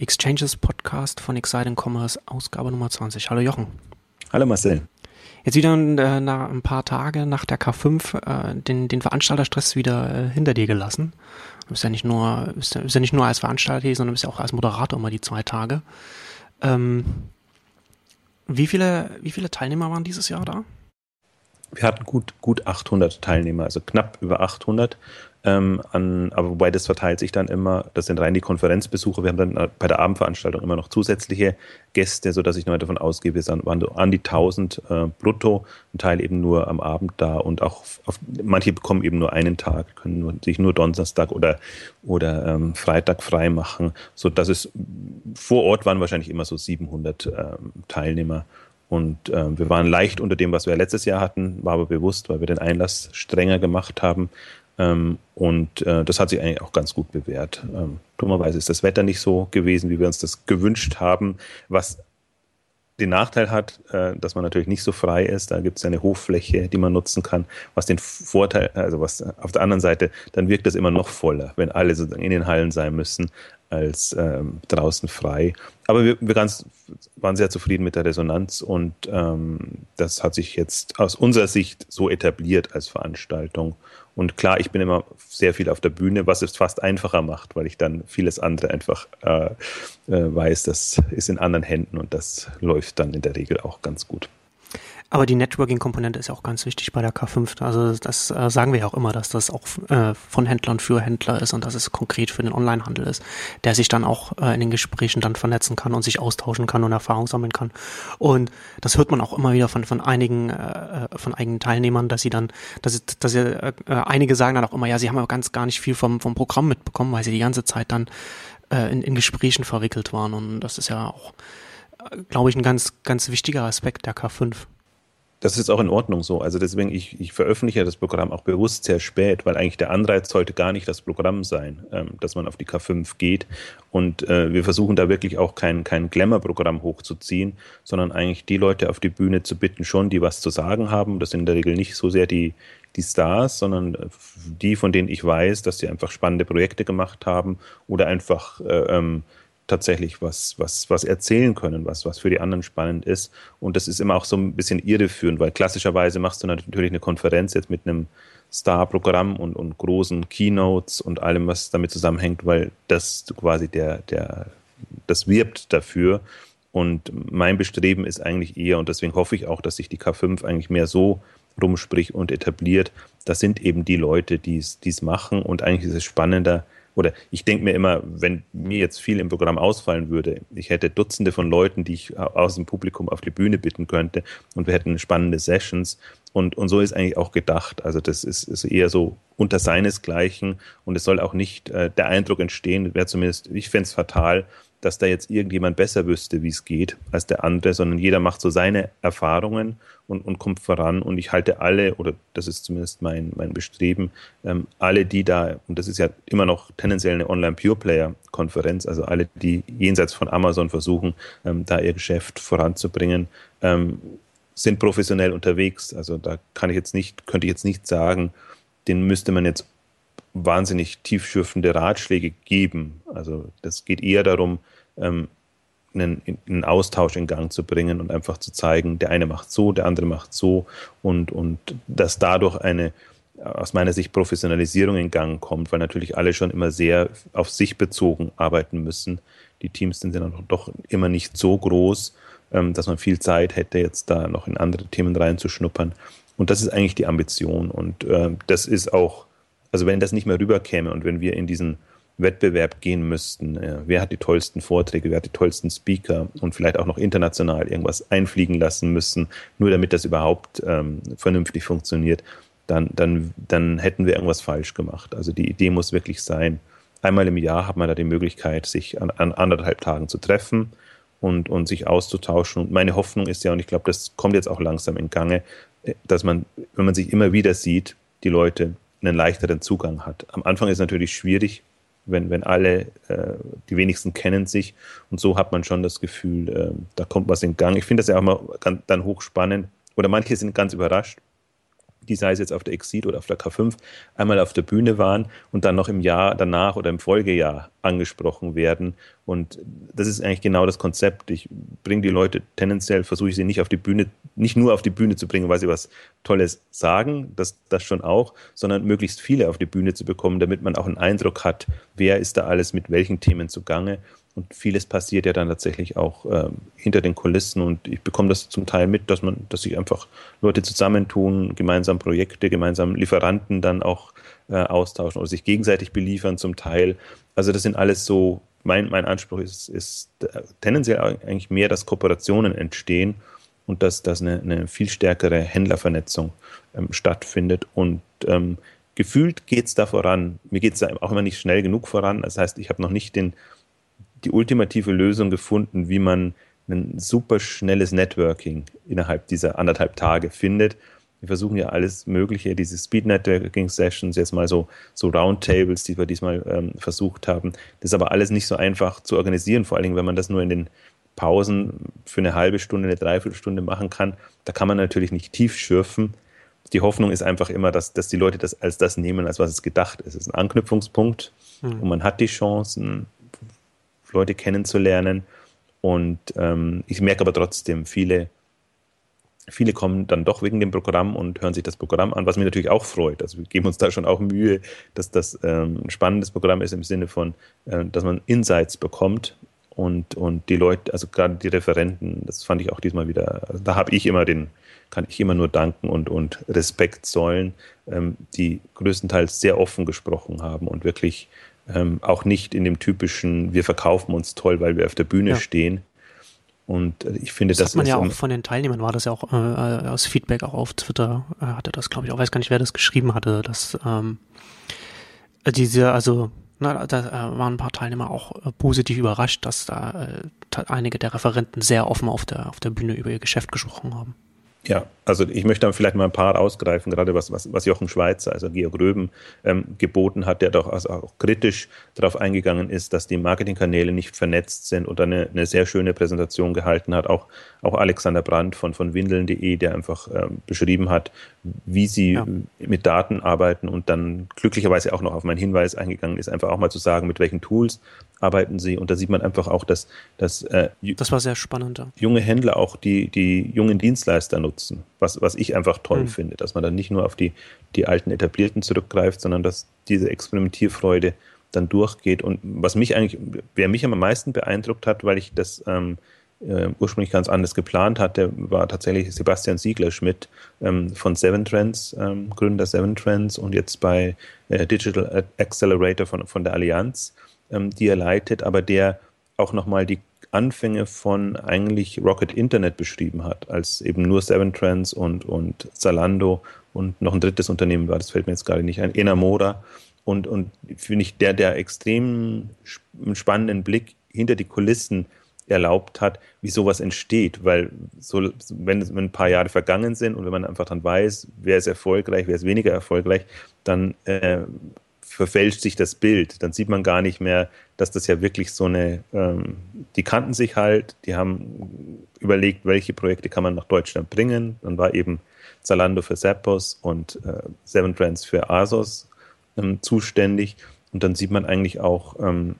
Exchanges Podcast von Exciting Commerce, Ausgabe Nummer 20. Hallo Jochen. Hallo Marcel. Jetzt wieder äh, nach ein paar Tage nach der K5 äh, den, den Veranstalterstress wieder äh, hinter dir gelassen. Du bist ja nicht nur, bist ja, bist ja nicht nur als Veranstalter hier, sondern bist ja auch als Moderator immer die zwei Tage. Ähm, wie viele, wie viele Teilnehmer waren dieses Jahr da? Wir hatten gut, gut 800 Teilnehmer, also knapp über 800. Ähm, an, aber wobei das verteilt sich dann immer, das sind rein die Konferenzbesucher. Wir haben dann äh, bei der Abendveranstaltung immer noch zusätzliche Gäste, sodass ich nur davon ausgehe, wir sind waren an die 1000 äh, brutto, ein Teil eben nur am Abend da und auch auf, manche bekommen eben nur einen Tag, können nur, sich nur Donnerstag oder, oder ähm, Freitag frei machen, so dass es vor Ort waren wahrscheinlich immer so 700 ähm, Teilnehmer. Und äh, wir waren leicht unter dem, was wir letztes Jahr hatten, war aber bewusst, weil wir den Einlass strenger gemacht haben. Ähm, und äh, das hat sich eigentlich auch ganz gut bewährt. Ähm, dummerweise ist das Wetter nicht so gewesen, wie wir uns das gewünscht haben, was den Nachteil hat, äh, dass man natürlich nicht so frei ist. Da gibt es eine Hochfläche, die man nutzen kann. Was den Vorteil, also was auf der anderen Seite, dann wirkt das immer noch voller, wenn alle sozusagen in den Hallen sein müssen, als ähm, draußen frei. Aber wir, wir ganz, waren sehr zufrieden mit der Resonanz und ähm, das hat sich jetzt aus unserer Sicht so etabliert als Veranstaltung. Und klar, ich bin immer sehr viel auf der Bühne, was es fast einfacher macht, weil ich dann vieles andere einfach äh, äh, weiß, das ist in anderen Händen und das läuft dann in der Regel auch ganz gut. Aber die Networking-Komponente ist ja auch ganz wichtig bei der K5. Also das äh, sagen wir ja auch immer, dass das auch äh, von Händlern für Händler ist und dass es konkret für den Onlinehandel ist, der sich dann auch äh, in den Gesprächen dann vernetzen kann und sich austauschen kann und Erfahrung sammeln kann. Und das hört man auch immer wieder von, von einigen, äh, äh von einigen Teilnehmern, dass sie dann, dass, dass sie, äh, einige sagen dann auch immer, ja, sie haben aber ganz gar nicht viel vom, vom Programm mitbekommen, weil sie die ganze Zeit dann äh, in, in Gesprächen verwickelt waren. Und das ist ja auch, äh, glaube ich, ein ganz, ganz wichtiger Aspekt der K5 das ist auch in Ordnung so. Also deswegen, ich, ich veröffentliche das Programm auch bewusst sehr spät, weil eigentlich der Anreiz sollte gar nicht das Programm sein, ähm, dass man auf die K5 geht. Und äh, wir versuchen da wirklich auch kein, kein Glamour-Programm hochzuziehen, sondern eigentlich die Leute auf die Bühne zu bitten, schon, die was zu sagen haben. Das sind in der Regel nicht so sehr die, die Stars, sondern äh, die, von denen ich weiß, dass sie einfach spannende Projekte gemacht haben oder einfach äh, ähm, tatsächlich was, was, was erzählen können, was, was für die anderen spannend ist. Und das ist immer auch so ein bisschen irreführend, weil klassischerweise machst du natürlich eine Konferenz jetzt mit einem Star-Programm und, und großen Keynotes und allem, was damit zusammenhängt, weil das quasi der, der, das wirbt dafür. Und mein Bestreben ist eigentlich eher, und deswegen hoffe ich auch, dass sich die K5 eigentlich mehr so rumspricht und etabliert. Das sind eben die Leute, die es machen. Und eigentlich ist es spannender, oder ich denke mir immer, wenn mir jetzt viel im Programm ausfallen würde, ich hätte Dutzende von Leuten, die ich aus dem Publikum auf die Bühne bitten könnte und wir hätten spannende Sessions. Und, und so ist eigentlich auch gedacht. Also das ist, ist eher so unter seinesgleichen und es soll auch nicht äh, der Eindruck entstehen, wäre zumindest, ich fände es fatal, dass da jetzt irgendjemand besser wüsste, wie es geht, als der andere, sondern jeder macht so seine Erfahrungen und, und kommt voran. Und ich halte alle, oder das ist zumindest mein, mein Bestreben, ähm, alle, die da, und das ist ja immer noch tendenziell eine Online-Pure-Player-Konferenz, also alle, die jenseits von Amazon versuchen, ähm, da ihr Geschäft voranzubringen, ähm, sind professionell unterwegs. Also da kann ich jetzt nicht, könnte ich jetzt nicht sagen, den müsste man jetzt wahnsinnig tiefschürfende Ratschläge geben. Also das geht eher darum, ähm, einen, einen, Austausch in Gang zu bringen und einfach zu zeigen, der eine macht so, der andere macht so und, und dass dadurch eine aus meiner Sicht Professionalisierung in Gang kommt, weil natürlich alle schon immer sehr auf sich bezogen arbeiten müssen. Die Teams sind dann doch immer nicht so groß, ähm, dass man viel Zeit hätte, jetzt da noch in andere Themen reinzuschnuppern. Und das ist eigentlich die Ambition. Und äh, das ist auch also wenn das nicht mehr rüberkäme und wenn wir in diesen Wettbewerb gehen müssten, äh, wer hat die tollsten Vorträge, wer hat die tollsten Speaker und vielleicht auch noch international irgendwas einfliegen lassen müssen, nur damit das überhaupt ähm, vernünftig funktioniert, dann, dann, dann hätten wir irgendwas falsch gemacht. Also die Idee muss wirklich sein, einmal im Jahr hat man da die Möglichkeit, sich an, an anderthalb Tagen zu treffen und, und sich auszutauschen. Und meine Hoffnung ist ja, und ich glaube, das kommt jetzt auch langsam in Gange, äh, dass man, wenn man sich immer wieder sieht, die Leute einen leichteren Zugang hat. Am Anfang ist es natürlich schwierig, wenn, wenn alle, äh, die wenigsten kennen sich und so hat man schon das Gefühl, äh, da kommt was in Gang. Ich finde das ja auch mal ganz, dann hochspannend oder manche sind ganz überrascht, die sei es jetzt auf der Exit oder auf der K5, einmal auf der Bühne waren und dann noch im Jahr danach oder im Folgejahr angesprochen werden. Und das ist eigentlich genau das Konzept. Ich bringe die Leute tendenziell, versuche ich sie nicht auf die Bühne, nicht nur auf die Bühne zu bringen, weil sie was Tolles sagen, das, das schon auch, sondern möglichst viele auf die Bühne zu bekommen, damit man auch einen Eindruck hat, wer ist da alles mit welchen Themen zugange und vieles passiert ja dann tatsächlich auch ähm, hinter den Kulissen und ich bekomme das zum Teil mit, dass man, dass sich einfach Leute zusammentun, gemeinsam Projekte, gemeinsam Lieferanten dann auch äh, austauschen oder sich gegenseitig beliefern zum Teil. Also das sind alles so, mein, mein Anspruch ist, ist äh, tendenziell eigentlich mehr, dass Kooperationen entstehen und dass, dass eine, eine viel stärkere Händlervernetzung ähm, stattfindet und ähm, gefühlt geht es da voran. Mir geht es auch immer nicht schnell genug voran. Das heißt, ich habe noch nicht den die ultimative Lösung gefunden, wie man ein super schnelles Networking innerhalb dieser anderthalb Tage findet. Wir versuchen ja alles Mögliche, diese Speed Networking Sessions, jetzt mal so, so Roundtables, die wir diesmal ähm, versucht haben. Das ist aber alles nicht so einfach zu organisieren, vor allen Dingen, wenn man das nur in den Pausen für eine halbe Stunde, eine Dreiviertelstunde machen kann. Da kann man natürlich nicht tief schürfen. Die Hoffnung ist einfach immer, dass, dass die Leute das als das nehmen, als was es gedacht ist. Es ist ein Anknüpfungspunkt mhm. und man hat die Chancen, Leute kennenzulernen. Und ähm, ich merke aber trotzdem, viele, viele kommen dann doch wegen dem Programm und hören sich das Programm an, was mich natürlich auch freut. Also wir geben uns da schon auch Mühe, dass das ähm, ein spannendes Programm ist im Sinne von, äh, dass man Insights bekommt und, und die Leute, also gerade die Referenten, das fand ich auch diesmal wieder, also da habe ich immer den, kann ich immer nur danken und, und Respekt zollen, ähm, die größtenteils sehr offen gesprochen haben und wirklich ähm, auch nicht in dem typischen, wir verkaufen uns toll, weil wir auf der Bühne ja. stehen. Und äh, ich finde, das, das hat man ja auch von den Teilnehmern war das ja auch äh, aus Feedback auch auf Twitter äh, hatte das, glaube ich, auch weiß gar nicht, wer das geschrieben hatte, dass ähm, diese, also na, da äh, waren ein paar Teilnehmer auch äh, positiv überrascht, dass da äh, einige der Referenten sehr offen auf der auf der Bühne über ihr Geschäft gesprochen haben. Ja, also ich möchte dann vielleicht mal ein paar ausgreifen, gerade was, was, was Jochen Schweizer, also Georg Röben, ähm, geboten hat, der doch also auch kritisch darauf eingegangen ist, dass die Marketingkanäle nicht vernetzt sind und eine, eine sehr schöne Präsentation gehalten hat. Auch, auch Alexander Brandt von, von windeln.de, der einfach ähm, beschrieben hat, wie sie ja. mit Daten arbeiten und dann glücklicherweise auch noch auf meinen Hinweis eingegangen ist, einfach auch mal zu sagen, mit welchen Tools arbeiten sie. Und da sieht man einfach auch, dass, dass äh, das war sehr spannend, ja. junge Händler auch die, die jungen Dienstleister nutzen, was, was ich einfach toll mhm. finde, dass man dann nicht nur auf die, die alten Etablierten zurückgreift, sondern dass diese Experimentierfreude dann durchgeht. Und was mich eigentlich, wer mich am meisten beeindruckt hat, weil ich das ähm, äh, ursprünglich ganz anders geplant hatte, war tatsächlich Sebastian Siegler-Schmidt ähm, von Seven Trends, ähm, Gründer Seven Trends und jetzt bei äh, Digital Accelerator von, von der Allianz ähm, die er leitet, aber der auch nochmal die Anfänge von eigentlich Rocket Internet beschrieben hat, als eben nur Seven Trends und, und Zalando und noch ein drittes Unternehmen war, das fällt mir jetzt gerade nicht ein, Enamora. Und, und finde ich, der, der extrem spannenden Blick hinter die Kulissen erlaubt hat, wie sowas entsteht. Weil so, wenn, wenn ein paar Jahre vergangen sind und wenn man einfach dann weiß, wer ist erfolgreich, wer ist weniger erfolgreich, dann äh, verfälscht sich das Bild. Dann sieht man gar nicht mehr, dass das ja wirklich so eine, ähm, die kannten sich halt, die haben überlegt, welche Projekte kann man nach Deutschland bringen. Dann war eben Zalando für Zappos und äh, Seven Trends für Asos ähm, zuständig. Und dann sieht man eigentlich auch, ähm,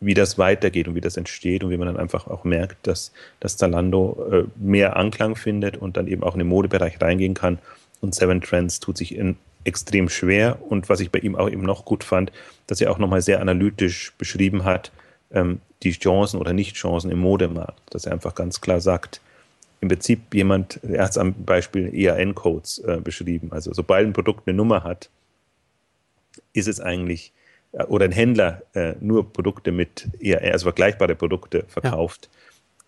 wie das weitergeht und wie das entsteht und wie man dann einfach auch merkt, dass, dass Zalando äh, mehr Anklang findet und dann eben auch in den Modebereich reingehen kann. Und Seven Trends tut sich in extrem schwer. Und was ich bei ihm auch eben noch gut fand, dass er auch nochmal sehr analytisch beschrieben hat, ähm, die Chancen oder Nicht-Chancen im Modemarkt. Dass er einfach ganz klar sagt, im Prinzip jemand, er hat es am Beispiel EAN-Codes äh, beschrieben. Also sobald ein Produkt eine Nummer hat, ist es eigentlich, äh, oder ein Händler äh, nur Produkte mit EAN, also vergleichbare Produkte verkauft, ja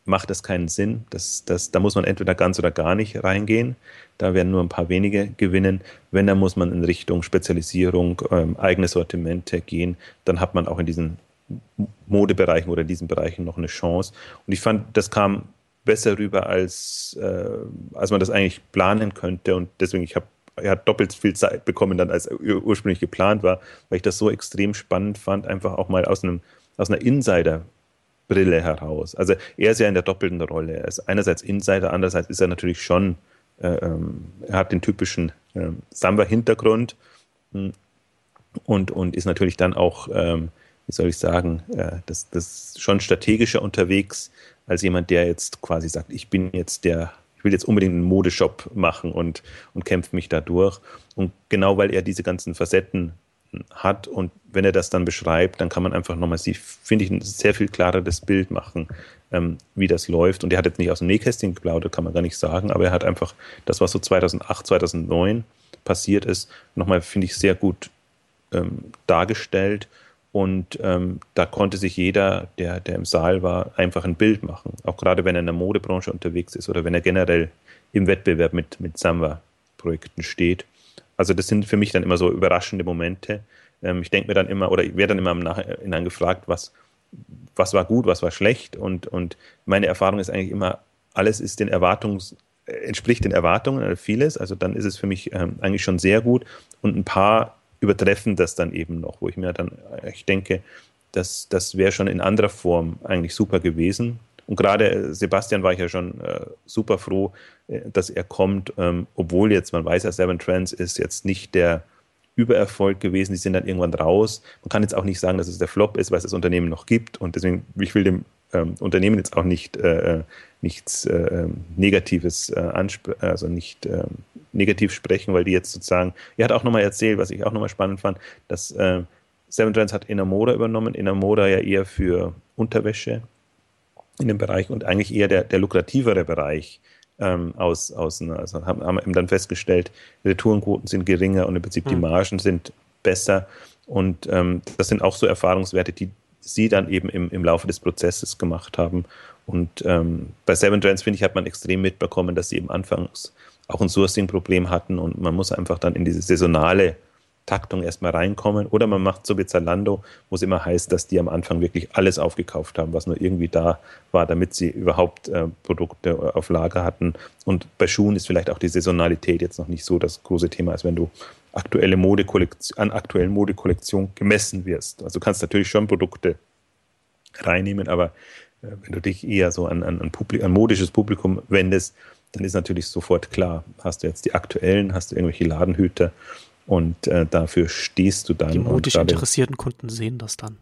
macht das keinen Sinn. Das, das, da muss man entweder ganz oder gar nicht reingehen. Da werden nur ein paar wenige gewinnen. Wenn, dann muss man in Richtung Spezialisierung, ähm, eigene Sortimente gehen. Dann hat man auch in diesen Modebereichen oder in diesen Bereichen noch eine Chance. Und ich fand, das kam besser rüber, als, äh, als man das eigentlich planen könnte. Und deswegen, ich habe hat doppelt viel Zeit bekommen, dann als ursprünglich geplant war, weil ich das so extrem spannend fand, einfach auch mal aus einem aus einer Insider Brille heraus. Also er ist ja in der doppelten Rolle. Er ist einerseits Insider, andererseits ist er natürlich schon äh, ähm, er hat den typischen äh, Samba-Hintergrund hm, und, und ist natürlich dann auch, ähm, wie soll ich sagen, äh, das, das schon strategischer unterwegs als jemand, der jetzt quasi sagt, ich bin jetzt der, ich will jetzt unbedingt einen Modeshop machen und, und kämpfe mich da durch. Und genau weil er diese ganzen Facetten hat und wenn er das dann beschreibt, dann kann man einfach nochmal, finde ich, ein sehr viel klareres Bild machen, ähm, wie das läuft. Und er hat jetzt nicht aus dem Nähkästchen geplaudert, kann man gar nicht sagen, aber er hat einfach das, was so 2008, 2009 passiert ist, nochmal, finde ich, sehr gut ähm, dargestellt. Und ähm, da konnte sich jeder, der, der im Saal war, einfach ein Bild machen. Auch gerade wenn er in der Modebranche unterwegs ist oder wenn er generell im Wettbewerb mit, mit Samba-Projekten steht. Also das sind für mich dann immer so überraschende Momente. Ähm, ich denke mir dann immer, oder ich werde dann immer im Nachhinein gefragt, was, was war gut, was war schlecht. Und, und meine Erfahrung ist eigentlich immer, alles ist den Erwartungs, entspricht den Erwartungen, vieles. Also dann ist es für mich ähm, eigentlich schon sehr gut. Und ein paar übertreffen das dann eben noch, wo ich mir dann, äh, ich denke, das, das wäre schon in anderer Form eigentlich super gewesen. Und gerade äh, Sebastian war ich ja schon äh, super froh, äh, dass er kommt, ähm, obwohl jetzt, man weiß ja, Seven Trends ist jetzt nicht der Übererfolg gewesen, die sind dann irgendwann raus. Man kann jetzt auch nicht sagen, dass es der Flop ist, weil es das Unternehmen noch gibt. Und deswegen, ich will dem ähm, Unternehmen jetzt auch nicht äh, nichts äh, ähm, Negatives äh, also nicht äh, negativ sprechen, weil die jetzt sozusagen, er hat auch nochmal erzählt, was ich auch nochmal spannend fand, dass äh, Seven Trends hat Inamoda übernommen, Inamoda ja eher für Unterwäsche in dem Bereich und eigentlich eher der, der lukrativere Bereich ähm, aus, aus also haben, haben eben dann festgestellt, Retourenquoten sind geringer und im Prinzip mhm. die Margen sind besser und ähm, das sind auch so Erfahrungswerte, die sie dann eben im, im Laufe des Prozesses gemacht haben und ähm, bei Seven Trends, finde ich, hat man extrem mitbekommen, dass sie eben anfangs auch ein Sourcing-Problem hatten und man muss einfach dann in diese saisonale Taktung erstmal reinkommen. Oder man macht so wie Zalando, wo es immer heißt, dass die am Anfang wirklich alles aufgekauft haben, was nur irgendwie da war, damit sie überhaupt äh, Produkte auf Lager hatten. Und bei Schuhen ist vielleicht auch die Saisonalität jetzt noch nicht so das große Thema, als wenn du aktuelle Modekollektion, an aktuellen Modekollektionen gemessen wirst. Also du kannst natürlich schon Produkte reinnehmen, aber äh, wenn du dich eher so an, an, an, Publik, an modisches Publikum wendest, dann ist natürlich sofort klar, hast du jetzt die aktuellen, hast du irgendwelche Ladenhüter und äh, dafür stehst du dann. Die modisch interessierten Kunden sehen das dann.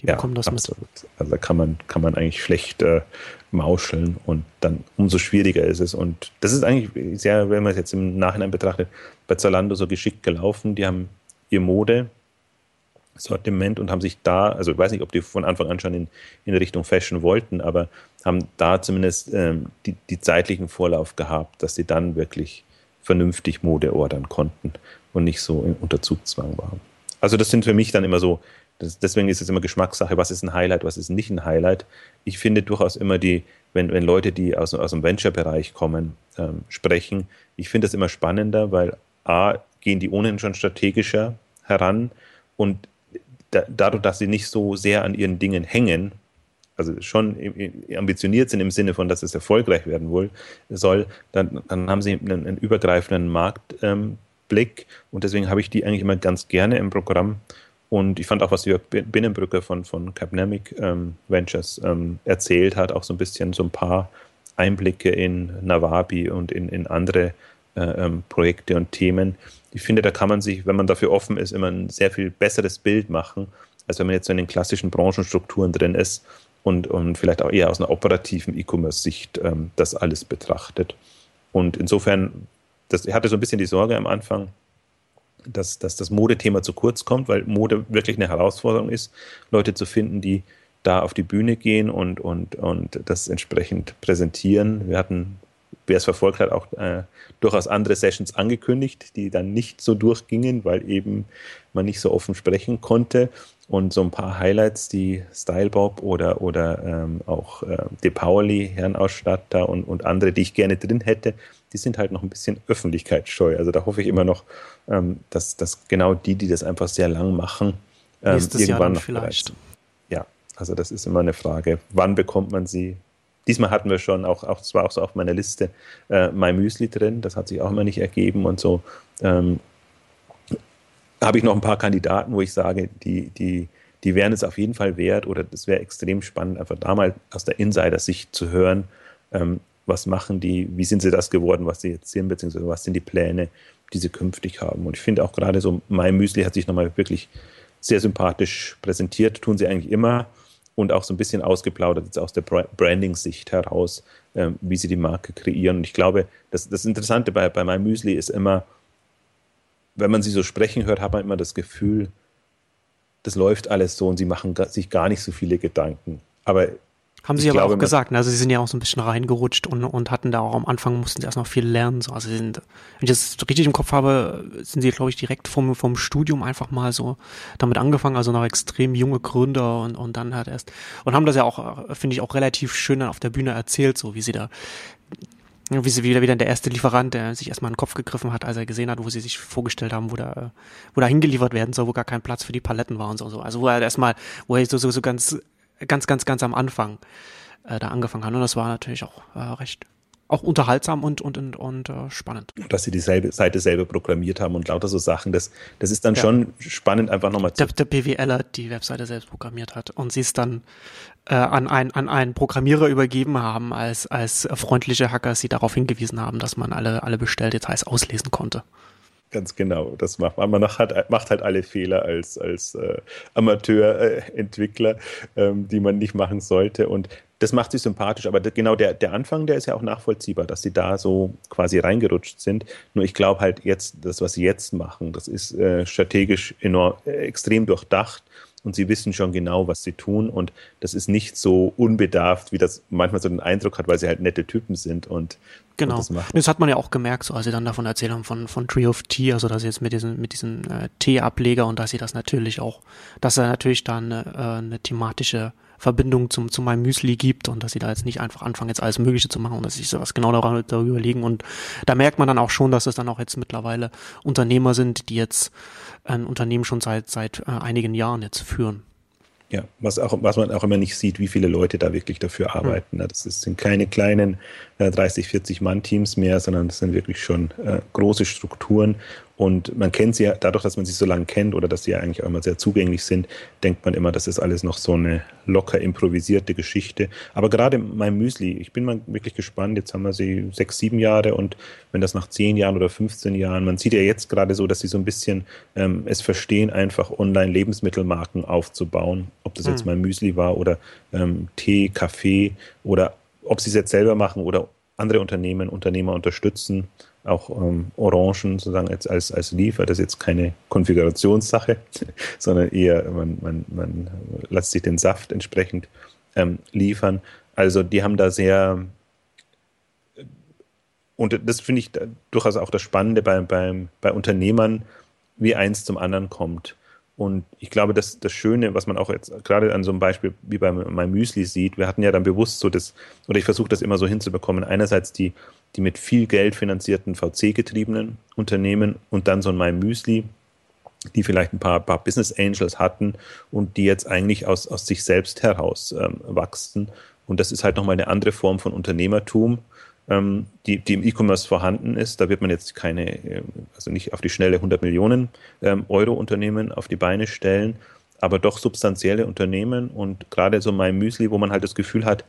Die ja, bekommen das absolut. mit. Also da kann man, kann man eigentlich schlecht äh, mauscheln und dann umso schwieriger ist es. Und das ist eigentlich sehr, wenn man es jetzt im Nachhinein betrachtet, bei Zalando so geschickt gelaufen. Die haben ihr Mode Sortiment und haben sich da, also ich weiß nicht, ob die von Anfang an schon in, in Richtung Fashion wollten, aber haben da zumindest ähm, die, die zeitlichen Vorlauf gehabt, dass sie dann wirklich vernünftig Mode ordern konnten und nicht so unter Zugzwang waren. Also das sind für mich dann immer so, das, deswegen ist es immer Geschmackssache, was ist ein Highlight, was ist nicht ein Highlight. Ich finde durchaus immer die, wenn, wenn Leute, die aus, aus dem Venture-Bereich kommen, ähm, sprechen, ich finde das immer spannender, weil A, gehen die ohnehin schon strategischer heran und da, dadurch, dass sie nicht so sehr an ihren Dingen hängen, also schon ambitioniert sind im Sinne von, dass es erfolgreich werden wohl, soll, dann, dann haben sie einen, einen übergreifenden Marktblick ähm, und deswegen habe ich die eigentlich immer ganz gerne im Programm. Und ich fand auch, was Jörg Binnenbrücke von, von Capnamic ähm, Ventures ähm, erzählt hat, auch so ein bisschen so ein paar Einblicke in Nawabi und in, in andere äh, ähm, Projekte und Themen, ich finde, da kann man sich, wenn man dafür offen ist, immer ein sehr viel besseres Bild machen, als wenn man jetzt so in den klassischen Branchenstrukturen drin ist und, und vielleicht auch eher aus einer operativen E-Commerce-Sicht ähm, das alles betrachtet. Und insofern, das, ich hatte so ein bisschen die Sorge am Anfang, dass, dass das Modethema zu kurz kommt, weil Mode wirklich eine Herausforderung ist, Leute zu finden, die da auf die Bühne gehen und, und, und das entsprechend präsentieren. Wir hatten wer es verfolgt hat, auch äh, durchaus andere Sessions angekündigt, die dann nicht so durchgingen, weil eben man nicht so offen sprechen konnte. Und so ein paar Highlights, die Style Bob oder, oder ähm, auch äh, De Pauli, Herrenausstatter und, und andere, die ich gerne drin hätte, die sind halt noch ein bisschen öffentlichkeitsscheu. Also da hoffe ich immer noch, ähm, dass, dass genau die, die das einfach sehr lang machen, ähm, irgendwann noch vielleicht. Ja, also das ist immer eine Frage, wann bekommt man sie, Diesmal hatten wir schon auch, auch das war auch so auf meiner Liste, äh, My Müsli drin. Das hat sich auch immer nicht ergeben und so. Ähm, habe ich noch ein paar Kandidaten, wo ich sage, die, die, die wären es auf jeden Fall wert oder das wäre extrem spannend, einfach da mal aus der Insider-Sicht zu hören, ähm, was machen die, wie sind sie das geworden, was sie jetzt sind, beziehungsweise was sind die Pläne, die sie künftig haben. Und ich finde auch gerade so, My Müsli hat sich nochmal wirklich sehr sympathisch präsentiert, tun sie eigentlich immer und auch so ein bisschen ausgeplaudert, jetzt aus der Branding-Sicht heraus, ähm, wie sie die Marke kreieren. Und ich glaube, das, das Interessante bei, bei Müsli ist immer, wenn man sie so sprechen hört, hat man immer das Gefühl, das läuft alles so und sie machen sich gar nicht so viele Gedanken. Aber haben sie aber glaube, auch gesagt, ne? also sie sind ja auch so ein bisschen reingerutscht und, und hatten da auch am Anfang mussten sie erst noch viel lernen. So. Also sie sind, wenn ich das richtig im Kopf habe, sind sie, glaube ich, direkt vom, vom Studium einfach mal so damit angefangen, also noch extrem junge Gründer und, und dann halt erst und haben das ja auch, finde ich, auch relativ schön dann auf der Bühne erzählt, so wie sie da wie sie wieder wieder der erste Lieferant, der sich erstmal in den Kopf gegriffen hat, als er gesehen hat, wo sie sich vorgestellt haben, wo da, wo da hingeliefert werden soll, wo gar kein Platz für die Paletten war und so. Also wo er erstmal, wo er so, so, so ganz ganz, ganz, ganz am Anfang äh, da angefangen haben. Und das war natürlich auch äh, recht auch unterhaltsam und, und, und, und äh, spannend. Dass sie dieselbe Seite selber programmiert haben und lauter so Sachen, das, das ist dann ja. schon spannend, einfach nochmal zu. Der, der BWLer die Webseite selbst programmiert hat und sie es dann äh, an, ein, an einen Programmierer übergeben haben, als, als freundliche Hacker sie darauf hingewiesen haben, dass man alle, alle Bestelldetails auslesen konnte. Ganz genau, das macht man. Man hat, macht halt alle Fehler als, als äh, Amateurentwickler, äh, ähm, die man nicht machen sollte. Und das macht sie sympathisch. Aber genau der, der Anfang, der ist ja auch nachvollziehbar, dass sie da so quasi reingerutscht sind. Nur ich glaube halt jetzt, das, was sie jetzt machen, das ist äh, strategisch enorm, äh, extrem durchdacht und sie wissen schon genau, was sie tun und das ist nicht so unbedarft, wie das manchmal so den Eindruck hat, weil sie halt nette Typen sind und Genau. Und das, machen. das hat man ja auch gemerkt, so als sie dann davon erzählt haben von, von Tree of Tea, also dass sie jetzt mit diesem, mit diesem äh, Tee-Ableger und dass sie das natürlich auch, dass er natürlich da eine, äh, eine thematische Verbindung zum, zu meinem Müsli gibt und dass sie da jetzt nicht einfach anfangen, jetzt alles Mögliche zu machen und dass sie sich sowas genau darüber, darüber überlegen. Und da merkt man dann auch schon, dass es dann auch jetzt mittlerweile Unternehmer sind, die jetzt ein Unternehmen schon seit, seit äh, einigen Jahren jetzt führen. Ja, was, auch, was man auch immer nicht sieht, wie viele Leute da wirklich dafür hm. arbeiten. Mhm. Das sind keine kleinen äh, 30, 40 Mann-Teams mehr, sondern das sind wirklich schon äh, große Strukturen. Und man kennt sie ja, dadurch, dass man sie so lange kennt oder dass sie ja eigentlich auch immer sehr zugänglich sind, denkt man immer, das ist alles noch so eine locker improvisierte Geschichte. Aber gerade mein Müsli, ich bin mal wirklich gespannt, jetzt haben wir sie sechs, sieben Jahre und wenn das nach zehn Jahren oder 15 Jahren, man sieht ja jetzt gerade so, dass sie so ein bisschen ähm, es verstehen, einfach online Lebensmittelmarken aufzubauen, ob das jetzt mein Müsli war oder ähm, Tee, Kaffee oder ob sie es jetzt selber machen oder andere Unternehmen, Unternehmer unterstützen auch ähm, Orangen sozusagen als, als, als Liefer. Das ist jetzt keine Konfigurationssache, sondern eher, man, man, man lässt sich den Saft entsprechend ähm, liefern. Also die haben da sehr, und das finde ich durchaus auch das Spannende bei, bei, bei Unternehmern, wie eins zum anderen kommt. Und ich glaube, dass das Schöne, was man auch jetzt gerade an so einem Beispiel wie bei meinem Müsli sieht, wir hatten ja dann bewusst so das, oder ich versuche das immer so hinzubekommen, einerseits die, die mit viel Geld finanzierten VC-getriebenen Unternehmen und dann so ein My Müsli, die vielleicht ein paar, paar Business Angels hatten und die jetzt eigentlich aus, aus sich selbst heraus ähm, wachsen. Und das ist halt nochmal eine andere Form von Unternehmertum, ähm, die, die im E-Commerce vorhanden ist. Da wird man jetzt keine, äh, also nicht auf die schnelle 100 Millionen ähm, Euro Unternehmen auf die Beine stellen, aber doch substanzielle Unternehmen und gerade so My Müsli, wo man halt das Gefühl hat,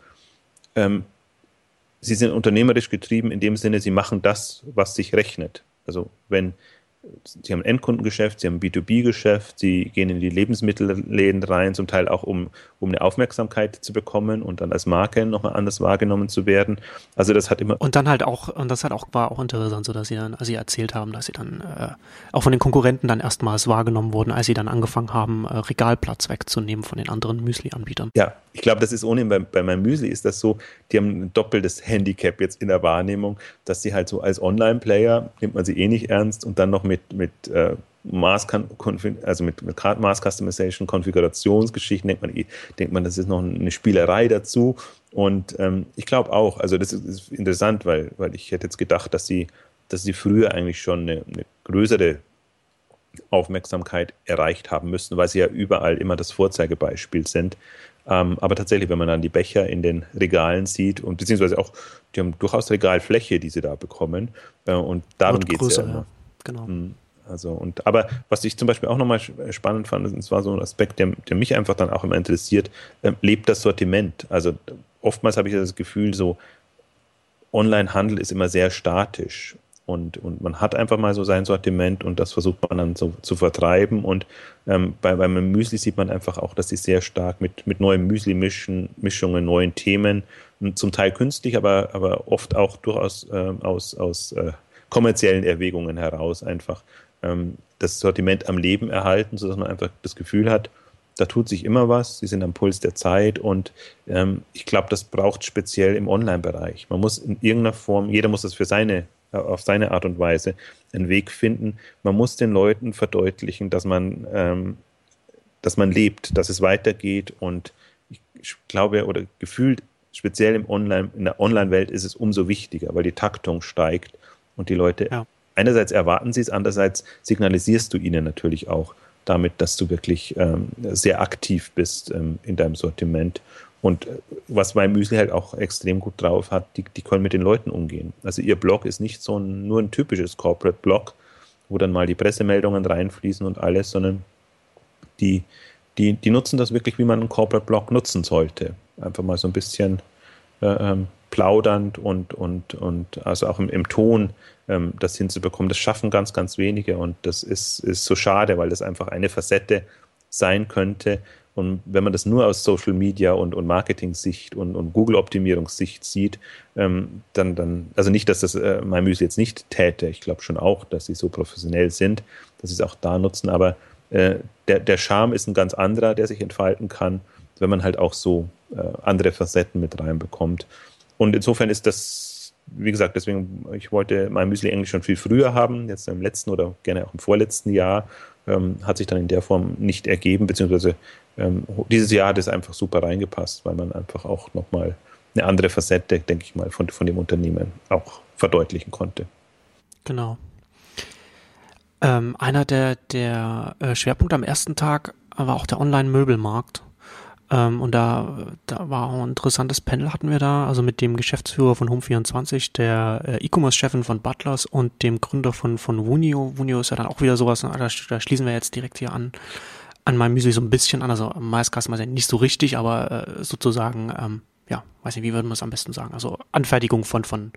ähm, sie sind unternehmerisch getrieben in dem Sinne, sie machen das, was sich rechnet. Also wenn Sie haben ein Endkundengeschäft, Sie haben ein B2B-Geschäft, Sie gehen in die Lebensmittelläden rein, zum Teil auch um, um eine Aufmerksamkeit zu bekommen und dann als Marke nochmal anders wahrgenommen zu werden. Also das hat immer. Und dann halt auch, und das hat auch, war auch interessant, so dass Sie dann, als Sie erzählt haben, dass Sie dann äh, auch von den Konkurrenten dann erstmals wahrgenommen wurden, als Sie dann angefangen haben, äh, Regalplatz wegzunehmen von den anderen Müsli-Anbietern. Ja, ich glaube, das ist ohnehin bei, bei meinem Müsli ist das so, die haben ein doppeltes Handicap jetzt in der Wahrnehmung, dass sie halt so als Online-Player nimmt man sie eh nicht ernst und dann noch mit, mit äh, Maß, also mit, mit Maß Customization, Konfigurationsgeschichten, denkt man, denkt man, das ist noch eine Spielerei dazu. Und ähm, ich glaube auch, also das ist, ist, interessant, weil, weil ich hätte jetzt gedacht, dass sie, dass sie früher eigentlich schon eine, eine größere Aufmerksamkeit erreicht haben müssen, weil sie ja überall immer das Vorzeigebeispiel sind. Ähm, aber tatsächlich, wenn man dann die Becher in den Regalen sieht und beziehungsweise auch, die haben durchaus Regalfläche, die sie da bekommen. Äh, und darum geht es ja immer. Genau. Mhm. Also, und, aber was ich zum Beispiel auch nochmal spannend fand, und zwar so ein Aspekt, der, der mich einfach dann auch immer interessiert, äh, lebt das Sortiment. Also oftmals habe ich das Gefühl, so Online-Handel ist immer sehr statisch und, und man hat einfach mal so sein Sortiment und das versucht man dann so zu vertreiben. Und ähm, bei, beim Müsli sieht man einfach auch, dass sie sehr stark mit, mit neuen Müsli-Mischungen, neuen Themen, zum Teil künstlich, aber, aber oft auch durchaus äh, aus, aus äh, kommerziellen Erwägungen heraus einfach ähm, das Sortiment am Leben erhalten, sodass man einfach das Gefühl hat, da tut sich immer was, sie sind am Puls der Zeit und ähm, ich glaube, das braucht speziell im Online-Bereich. Man muss in irgendeiner Form, jeder muss das für seine auf seine Art und Weise einen Weg finden. Man muss den Leuten verdeutlichen, dass man, ähm, dass man lebt, dass es weitergeht und ich glaube oder gefühlt speziell im Online, in der Online-Welt ist es umso wichtiger, weil die Taktung steigt und die Leute ja. einerseits erwarten sie es, andererseits signalisierst du ihnen natürlich auch damit, dass du wirklich ähm, sehr aktiv bist ähm, in deinem Sortiment und äh, was mein Müsli halt auch extrem gut drauf hat, die, die können mit den Leuten umgehen. Also ihr Blog ist nicht so ein, nur ein typisches Corporate-Blog, wo dann mal die Pressemeldungen reinfließen und alles, sondern die, die, die nutzen das wirklich, wie man einen Corporate-Blog nutzen sollte. Einfach mal so ein bisschen äh, ähm, plaudernd und, und, und also auch im, im Ton ähm, das hinzubekommen. Das schaffen ganz, ganz wenige und das ist, ist so schade, weil das einfach eine Facette sein könnte, und wenn man das nur aus Social Media und, und Marketing-Sicht und, und Google-Optimierungssicht sieht, ähm, dann, dann, also nicht, dass das äh, MyMüsli jetzt nicht täte, ich glaube schon auch, dass sie so professionell sind, dass sie es auch da nutzen, aber äh, der, der Charme ist ein ganz anderer, der sich entfalten kann, wenn man halt auch so äh, andere Facetten mit reinbekommt. Und insofern ist das, wie gesagt, deswegen, ich wollte MyMüsli eigentlich schon viel früher haben, jetzt im letzten oder gerne auch im vorletzten Jahr, ähm, hat sich dann in der Form nicht ergeben, beziehungsweise ähm, dieses Jahr hat es einfach super reingepasst, weil man einfach auch nochmal eine andere Facette, denke ich mal, von, von dem Unternehmen auch verdeutlichen konnte. Genau. Ähm, einer der, der äh, Schwerpunkte am ersten Tag war auch der Online-Möbelmarkt. Ähm, und da, da war auch ein interessantes Panel hatten wir da, also mit dem Geschäftsführer von Home24, der äh, E-Commerce-Chefin von Butlers und dem Gründer von, von Wunio. Wunio ist ja dann auch wieder sowas, da, da schließen wir jetzt direkt hier an an meinem Müsli so ein bisschen an, also Mais Customer nicht so richtig, aber äh, sozusagen, ähm, ja, weiß nicht, wie würden wir es am besten sagen? Also Anfertigung von, von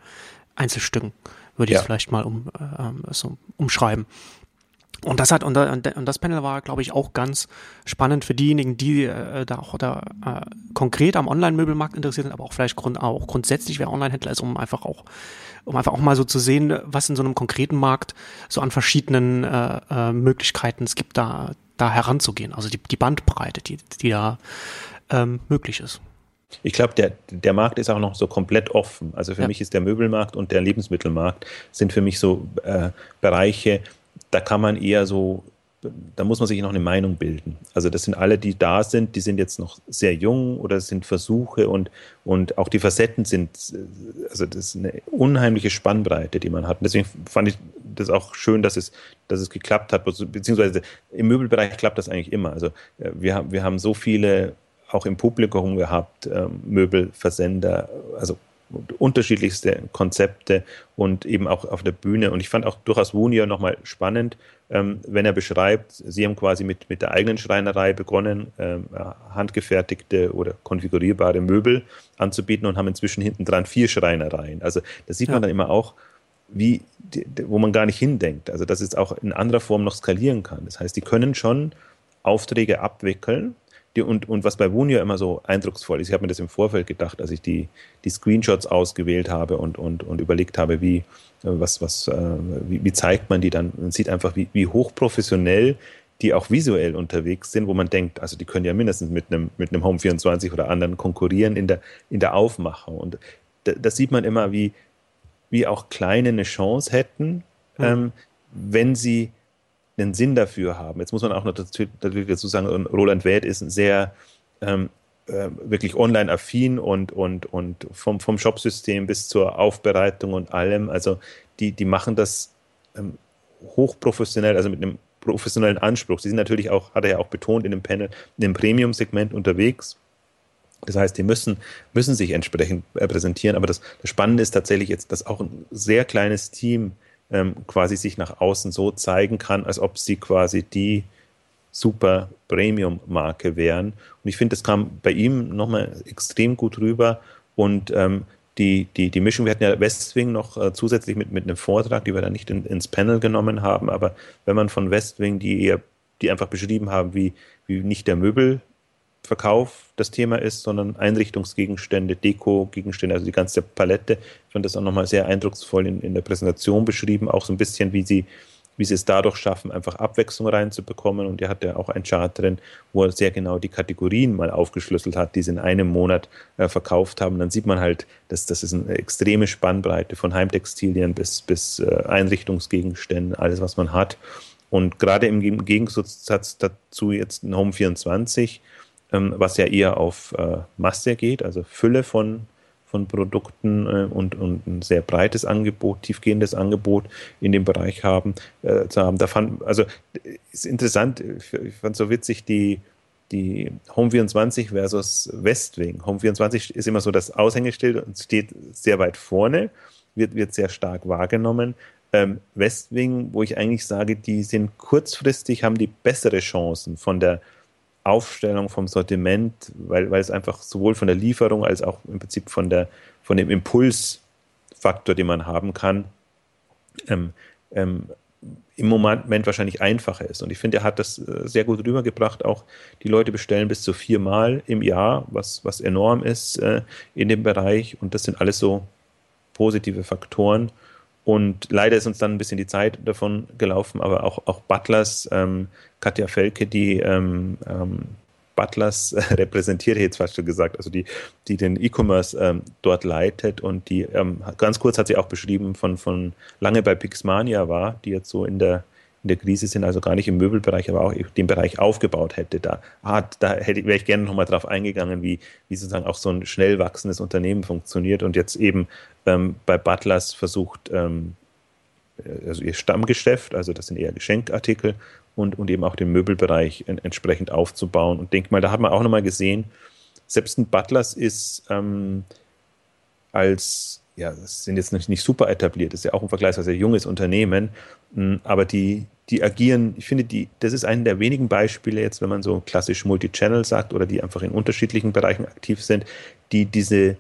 Einzelstücken würde ich ja. es vielleicht mal um, äh, so umschreiben. Und das hat und, das Panel war, glaube ich, auch ganz spannend für diejenigen, die äh, da auch da äh, konkret am Online-Möbelmarkt interessiert sind, aber auch vielleicht grund, auch grundsätzlich wer Online-Händler ist, um einfach auch um einfach auch mal so zu sehen, was in so einem konkreten Markt so an verschiedenen äh, äh, Möglichkeiten es gibt, da da heranzugehen. Also die, die Bandbreite, die, die da ähm, möglich ist. Ich glaube, der, der Markt ist auch noch so komplett offen. Also für ja. mich ist der Möbelmarkt und der Lebensmittelmarkt sind für mich so äh, Bereiche, da kann man eher so da muss man sich noch eine Meinung bilden. Also das sind alle, die da sind, die sind jetzt noch sehr jung oder sind Versuche und, und auch die Facetten sind, also das ist eine unheimliche Spannbreite, die man hat. Und deswegen fand ich das auch schön, dass es, dass es geklappt hat, beziehungsweise im Möbelbereich klappt das eigentlich immer. Also äh, wir haben, wir haben so viele auch im Publikum gehabt, ähm, Möbelversender, also unterschiedlichste Konzepte und eben auch auf der Bühne. Und ich fand auch durchaus Wunio nochmal spannend, ähm, wenn er beschreibt, sie haben quasi mit, mit der eigenen Schreinerei begonnen, ähm, handgefertigte oder konfigurierbare Möbel anzubieten und haben inzwischen hinten dran vier Schreinereien. Also da sieht ja. man dann immer auch, wie, wo man gar nicht hindenkt. Also dass es auch in anderer Form noch skalieren kann. Das heißt, die können schon Aufträge abwickeln, die, und, und was bei Wunio immer so eindrucksvoll ist, ich habe mir das im Vorfeld gedacht, als ich die, die Screenshots ausgewählt habe und, und, und überlegt habe, wie, was, was, äh, wie, wie zeigt man die dann? Man sieht einfach, wie, wie hochprofessionell die auch visuell unterwegs sind, wo man denkt, also die können ja mindestens mit einem, mit einem Home 24 oder anderen konkurrieren in der, in der Aufmachung. Und da, das sieht man immer, wie, wie auch Kleine eine Chance hätten, mhm. ähm, wenn sie einen Sinn dafür haben. Jetzt muss man auch noch dazu, dazu sagen, Roland Wäth ist ein sehr ähm, äh, wirklich online-affin und, und, und vom, vom Shopsystem bis zur Aufbereitung und allem. Also die, die machen das ähm, hochprofessionell, also mit einem professionellen Anspruch. Sie sind natürlich auch, hat er ja auch betont, in dem Panel, in dem Premium-Segment unterwegs. Das heißt, die müssen, müssen sich entsprechend äh, präsentieren. Aber das, das Spannende ist tatsächlich jetzt, dass auch ein sehr kleines Team ähm, quasi sich nach außen so zeigen kann, als ob sie quasi die super Premium-Marke wären. Und ich finde, das kam bei ihm nochmal extrem gut rüber. Und ähm, die, die, die Mischung, wir hatten ja Westwing noch äh, zusätzlich mit, mit einem Vortrag, die wir dann nicht in, ins Panel genommen haben, aber wenn man von Westwing, die eher, die einfach beschrieben haben, wie, wie nicht der Möbelverkauf das Thema ist, sondern Einrichtungsgegenstände, Deko-Gegenstände, also die ganze Palette. Ich fand das auch nochmal sehr eindrucksvoll in, in der Präsentation beschrieben, auch so ein bisschen, wie sie wie sie es dadurch schaffen, einfach Abwechslung reinzubekommen. Und er hat ja auch ein Chart drin, wo er sehr genau die Kategorien mal aufgeschlüsselt hat, die sie in einem Monat äh, verkauft haben. Dann sieht man halt, dass das ist eine extreme Spannbreite von Heimtextilien bis, bis äh, Einrichtungsgegenständen, alles, was man hat. Und gerade im Gegensatz dazu jetzt ein Home 24, ähm, was ja eher auf äh, Masse geht, also Fülle von von Produkten äh, und, und ein sehr breites Angebot, tiefgehendes Angebot in dem Bereich haben, äh, zu haben. Da fand, also ist interessant, ich fand so witzig, die, die Home 24 versus Westwing. Home 24 ist immer so das Aushängeschild und steht sehr weit vorne, wird, wird sehr stark wahrgenommen. Ähm, Westwing, wo ich eigentlich sage, die sind kurzfristig, haben die bessere Chancen von der Aufstellung vom Sortiment, weil, weil es einfach sowohl von der Lieferung als auch im Prinzip von, der, von dem Impulsfaktor, den man haben kann, ähm, ähm, im Moment wahrscheinlich einfacher ist. Und ich finde, er hat das äh, sehr gut rübergebracht. Auch die Leute bestellen bis zu viermal im Jahr, was, was enorm ist äh, in dem Bereich. Und das sind alles so positive Faktoren. Und leider ist uns dann ein bisschen die Zeit davon gelaufen, aber auch, auch Butlers, ähm, Katja Felke, die ähm, ähm, Butlers äh, repräsentiert, jetzt fast schon gesagt, also die, die den E-Commerce ähm, dort leitet und die, ähm, ganz kurz hat sie auch beschrieben, von, von lange bei Pixmania war, die jetzt so in der in der Krise sind, also gar nicht im Möbelbereich, aber auch den Bereich aufgebaut hätte. Da, ah, da hätte, wäre ich gerne nochmal drauf eingegangen, wie, wie sozusagen auch so ein schnell wachsendes Unternehmen funktioniert und jetzt eben ähm, bei Butlers versucht, ähm, äh, also ihr Stammgeschäft, also das sind eher Geschenkartikel und, und eben auch den Möbelbereich en entsprechend aufzubauen. Und denke mal, da hat man auch nochmal gesehen, selbst ein Butlers ist ähm, als ja, das sind jetzt nicht, super etabliert, das ist ja auch ein vergleichsweise junges Unternehmen, hm, aber die, die agieren, ich finde, die, das ist ein der wenigen Beispiele jetzt, wenn man so klassisch Multichannel sagt oder die einfach in unterschiedlichen Bereichen aktiv sind, die diese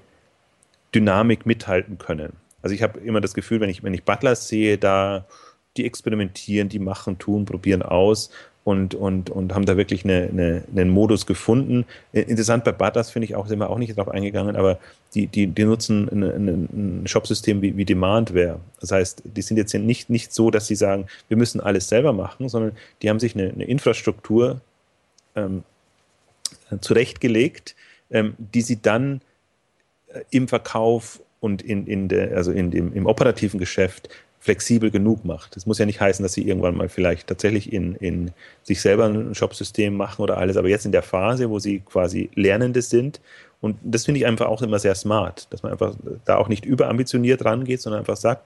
Dynamik mithalten können. Also ich habe immer das Gefühl, wenn ich, wenn ich Butlers sehe, da die experimentieren, die machen, tun, probieren aus und, und, und haben da wirklich eine, eine, einen Modus gefunden. Interessant bei Butters finde ich auch, sind wir auch nicht darauf eingegangen, aber die, die, die nutzen ein, ein Shopsystem wie, wie Demandware. Das heißt, die sind jetzt nicht, nicht so, dass sie sagen, wir müssen alles selber machen, sondern die haben sich eine, eine Infrastruktur ähm, zurechtgelegt, ähm, die sie dann äh, im Verkauf und in, in der, also in dem, im operativen Geschäft flexibel genug macht. Das muss ja nicht heißen, dass sie irgendwann mal vielleicht tatsächlich in, in sich selber ein Shopsystem machen oder alles, aber jetzt in der Phase, wo sie quasi Lernende sind. Und das finde ich einfach auch immer sehr smart, dass man einfach da auch nicht überambitioniert rangeht, sondern einfach sagt,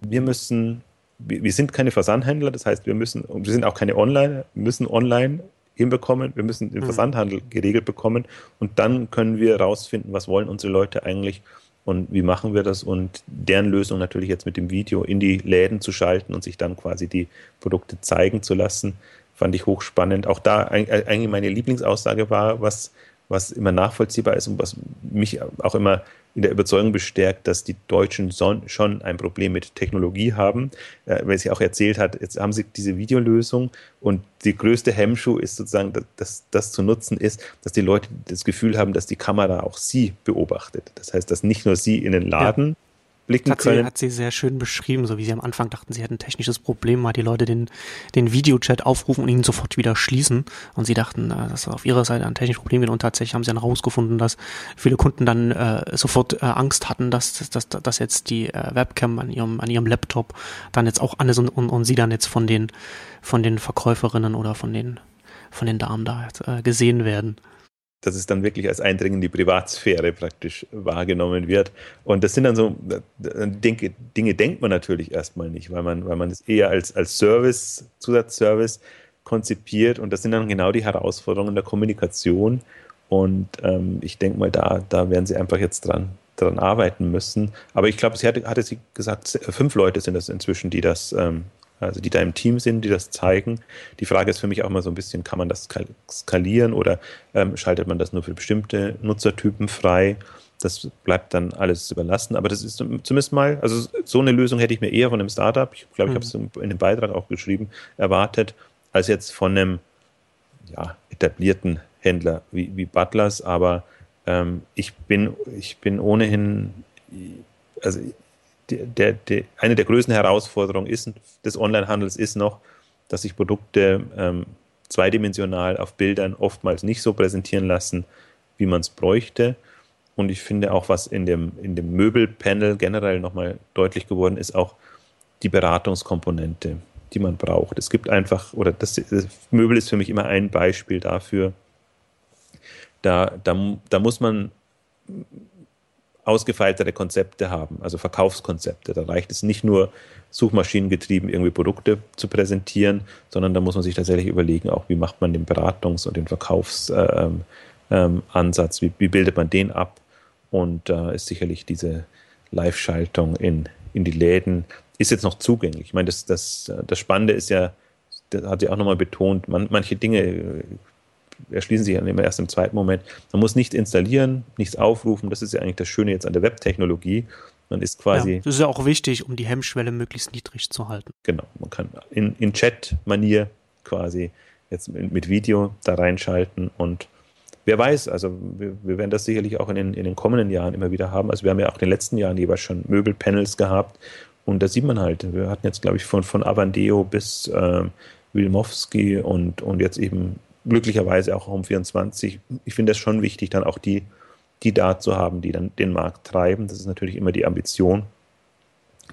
wir müssen, wir, wir sind keine Versandhändler, das heißt, wir müssen, und wir sind auch keine Online, müssen online hinbekommen, wir müssen den mhm. Versandhandel geregelt bekommen und dann können wir rausfinden, was wollen unsere Leute eigentlich und wie machen wir das und deren Lösung natürlich jetzt mit dem Video in die Läden zu schalten und sich dann quasi die Produkte zeigen zu lassen, fand ich hochspannend. Auch da eigentlich meine Lieblingsaussage war, was, was immer nachvollziehbar ist und was mich auch immer in der Überzeugung bestärkt, dass die Deutschen schon ein Problem mit Technologie haben. Äh, weil sie auch erzählt hat, jetzt haben sie diese Videolösung und die größte Hemmschuh ist sozusagen, dass das zu nutzen ist, dass die Leute das Gefühl haben, dass die Kamera auch sie beobachtet. Das heißt, dass nicht nur sie in den Laden ja blicken hat können. Sie, hat sie sehr schön beschrieben, so wie sie am Anfang dachten, sie hätten ein technisches Problem, mal die Leute den, den Videochat aufrufen und ihn sofort wieder schließen. Und sie dachten, äh, dass auf ihrer Seite ein technisches Problem gibt. Und tatsächlich haben sie dann herausgefunden, dass viele Kunden dann äh, sofort äh, Angst hatten, dass, dass, dass jetzt die äh, Webcam an ihrem, an ihrem Laptop dann jetzt auch an ist und, und, und sie dann jetzt von den, von den Verkäuferinnen oder von den, von den Damen da äh, gesehen werden dass es dann wirklich als Eindringen in die Privatsphäre praktisch wahrgenommen wird. Und das sind dann so Dinge, Dinge denkt man natürlich erstmal nicht, weil man, weil man es eher als, als Service, Zusatzservice konzipiert. Und das sind dann genau die Herausforderungen der Kommunikation. Und ähm, ich denke mal, da, da werden sie einfach jetzt dran, dran arbeiten müssen. Aber ich glaube, sie hatte, hatte sie gesagt, fünf Leute sind das inzwischen, die das ähm, also die da im Team sind, die das zeigen. Die Frage ist für mich auch mal so ein bisschen, kann man das skalieren oder ähm, schaltet man das nur für bestimmte Nutzertypen frei? Das bleibt dann alles überlassen. Aber das ist zumindest mal, also so eine Lösung hätte ich mir eher von einem Startup, ich glaube, ich habe es mhm. in dem Beitrag auch geschrieben, erwartet, als jetzt von einem ja, etablierten Händler wie, wie Butlers. Aber ähm, ich, bin, ich bin ohnehin, also der, der, eine der größten Herausforderungen ist, des Onlinehandels ist noch, dass sich Produkte ähm, zweidimensional auf Bildern oftmals nicht so präsentieren lassen, wie man es bräuchte. Und ich finde auch, was in dem, in dem Möbelpanel generell nochmal deutlich geworden ist, auch die Beratungskomponente, die man braucht. Es gibt einfach, oder das, das Möbel ist für mich immer ein Beispiel dafür, da, da, da muss man ausgefeiltere Konzepte haben, also Verkaufskonzepte. Da reicht es nicht nur, suchmaschinengetrieben irgendwie Produkte zu präsentieren, sondern da muss man sich tatsächlich überlegen, auch wie macht man den Beratungs- und den Verkaufsansatz, ähm, ähm, wie, wie, bildet man den ab? Und da äh, ist sicherlich diese Live-Schaltung in, in die Läden, ist jetzt noch zugänglich. Ich meine, das, das, das Spannende ist ja, das hat sie auch nochmal betont, man, manche Dinge äh, erschließen sich dann immer erst im zweiten Moment. Man muss nichts installieren, nichts aufrufen. Das ist ja eigentlich das Schöne jetzt an der Webtechnologie. Man ist quasi. Ja, das ist ja auch wichtig, um die Hemmschwelle möglichst niedrig zu halten. Genau. Man kann in, in Chat-Manier quasi jetzt mit Video da reinschalten und wer weiß, also wir, wir, werden das sicherlich auch in den, in den kommenden Jahren immer wieder haben. Also wir haben ja auch in den letzten Jahren jeweils schon Möbelpanels gehabt und da sieht man halt, wir hatten jetzt glaube ich von, von Avandeo bis ähm, Wilmowski und, und jetzt eben glücklicherweise auch Home24. Ich finde es schon wichtig, dann auch die, die da zu haben, die dann den Markt treiben. Das ist natürlich immer die Ambition.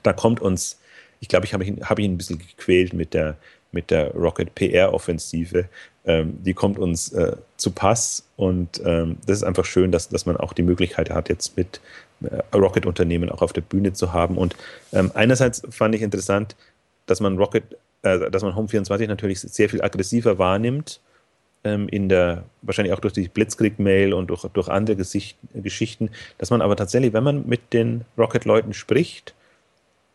Da kommt uns, ich glaube, ich habe ihn, hab ihn ein bisschen gequält mit der, mit der Rocket PR-Offensive. Ähm, die kommt uns äh, zu Pass und ähm, das ist einfach schön, dass, dass man auch die Möglichkeit hat, jetzt mit äh, Rocket-Unternehmen auch auf der Bühne zu haben. Und ähm, einerseits fand ich interessant, dass man Rocket, äh, dass man Home24 natürlich sehr viel aggressiver wahrnimmt in der, wahrscheinlich auch durch die Blitzkrieg-Mail und durch, durch andere Gesicht, Geschichten, dass man aber tatsächlich, wenn man mit den Rocket-Leuten spricht,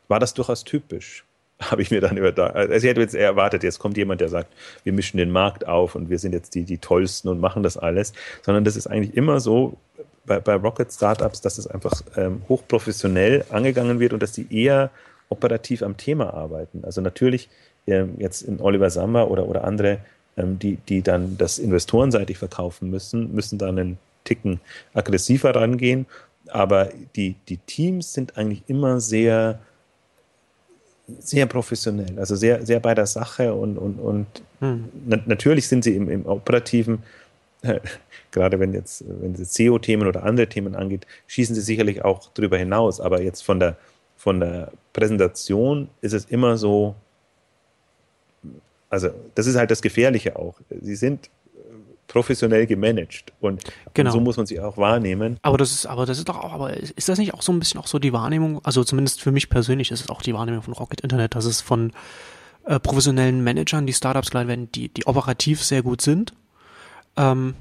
war das durchaus typisch. Habe ich mir dann über da. Also ich hätte jetzt erwartet, jetzt kommt jemand, der sagt, wir mischen den Markt auf und wir sind jetzt die, die tollsten und machen das alles. Sondern das ist eigentlich immer so bei, bei Rocket Startups, dass es einfach ähm, hochprofessionell angegangen wird und dass die eher operativ am Thema arbeiten. Also natürlich ähm, jetzt in Oliver Samba oder, oder andere ähm, die, die dann das investorenseitig verkaufen müssen, müssen dann einen Ticken aggressiver rangehen. Aber die, die Teams sind eigentlich immer sehr, sehr professionell, also sehr, sehr bei der Sache und, und, und hm. na, natürlich sind sie im, im operativen, äh, gerade wenn jetzt, wenn es SEO-Themen oder andere Themen angeht, schießen sie sicherlich auch darüber hinaus. Aber jetzt von der, von der Präsentation ist es immer so, also das ist halt das Gefährliche auch. Sie sind äh, professionell gemanagt und, genau. und, so muss man sie auch wahrnehmen. Aber das ist, aber das ist doch auch, aber ist das nicht auch so ein bisschen auch so die Wahrnehmung, also zumindest für mich persönlich ist es auch die Wahrnehmung von Rocket Internet, dass es von äh, professionellen Managern, die Startups geleitet werden, die, die operativ sehr gut sind, ähm,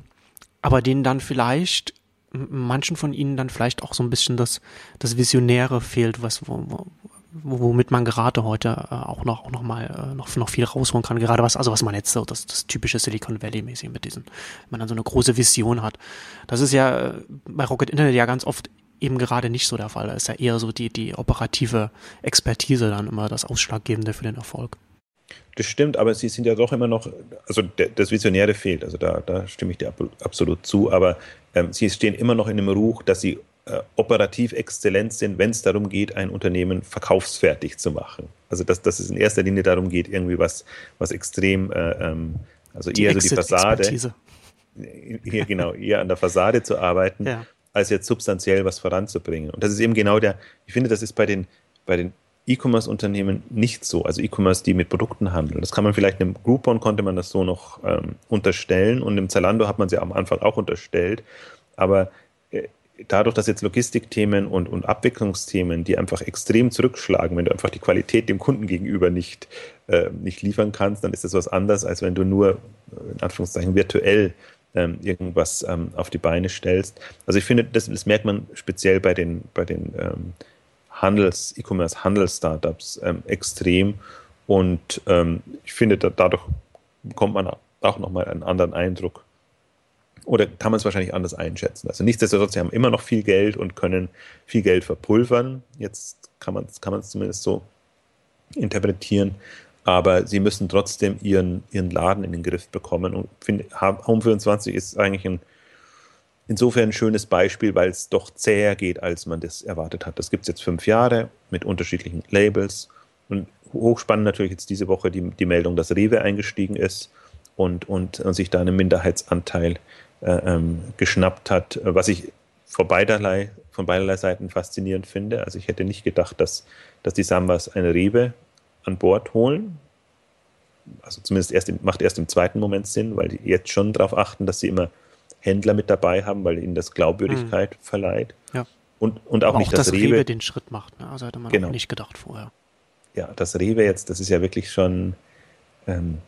aber denen dann vielleicht manchen von ihnen dann vielleicht auch so ein bisschen das, das Visionäre fehlt, was, wo, womit man gerade heute äh, auch noch auch noch mal äh, noch noch viel rausholen kann. Gerade was also was man jetzt so das, das typische Silicon Valley mäßig mit diesen wenn man dann so eine große Vision hat. Das ist ja äh, bei Rocket Internet ja ganz oft eben gerade nicht so der Fall. Da ist ja eher so die die operative Expertise dann immer das ausschlaggebende für den Erfolg. Das stimmt, aber sie sind ja doch immer noch, also das Visionäre fehlt, also da, da stimme ich dir absolut zu, aber ähm, sie stehen immer noch in dem Ruch, dass sie äh, operativ exzellent sind, wenn es darum geht, ein Unternehmen verkaufsfertig zu machen. Also dass, dass es in erster Linie darum geht, irgendwie was, was extrem, äh, ähm, also die eher so die Fassade, hier, genau, eher an der Fassade zu arbeiten, ja. als jetzt substanziell was voranzubringen. Und das ist eben genau der, ich finde, das ist bei den, bei den E-Commerce-Unternehmen nicht so. Also E-Commerce, die mit Produkten handeln. Das kann man vielleicht einem Groupon konnte man das so noch ähm, unterstellen und im Zalando hat man sie am Anfang auch unterstellt. Aber äh, dadurch, dass jetzt Logistikthemen und, und Abwicklungsthemen, die einfach extrem zurückschlagen, wenn du einfach die Qualität dem Kunden gegenüber nicht, äh, nicht liefern kannst, dann ist das was anderes, als wenn du nur, äh, in Anführungszeichen, virtuell ähm, irgendwas ähm, auf die Beine stellst. Also ich finde, das, das merkt man speziell bei den, bei den ähm, Handels, E-Commerce, Handels-Startups ähm, extrem. Und ähm, ich finde, da, dadurch bekommt man auch nochmal einen anderen Eindruck Oder kann man es wahrscheinlich anders einschätzen? Also nichtsdestotrotz, sie haben immer noch viel Geld und können viel Geld verpulvern. Jetzt kann man es kann zumindest so interpretieren. Aber sie müssen trotzdem ihren, ihren Laden in den Griff bekommen. Und finde, Home24 ist eigentlich ein, insofern ein schönes Beispiel, weil es doch zäher geht, als man das erwartet hat. Das gibt es jetzt fünf Jahre mit unterschiedlichen Labels. Und hochspannend natürlich jetzt diese Woche die, die Meldung, dass Rewe eingestiegen ist und, und, und sich da einen Minderheitsanteil ähm, geschnappt hat, was ich von beiderlei, von beiderlei Seiten faszinierend finde. Also ich hätte nicht gedacht, dass, dass die Sambas eine Rewe an Bord holen. Also zumindest erst im, macht erst im zweiten Moment Sinn, weil die jetzt schon darauf achten, dass sie immer Händler mit dabei haben, weil ihnen das Glaubwürdigkeit hm. verleiht. Ja. Und, und auch Aber nicht, auch, dass dass Rewe, Rewe den Schritt macht. Ne? Also hätte man genau. auch nicht gedacht vorher. Ja, das Rewe jetzt, das ist ja wirklich schon, ähm,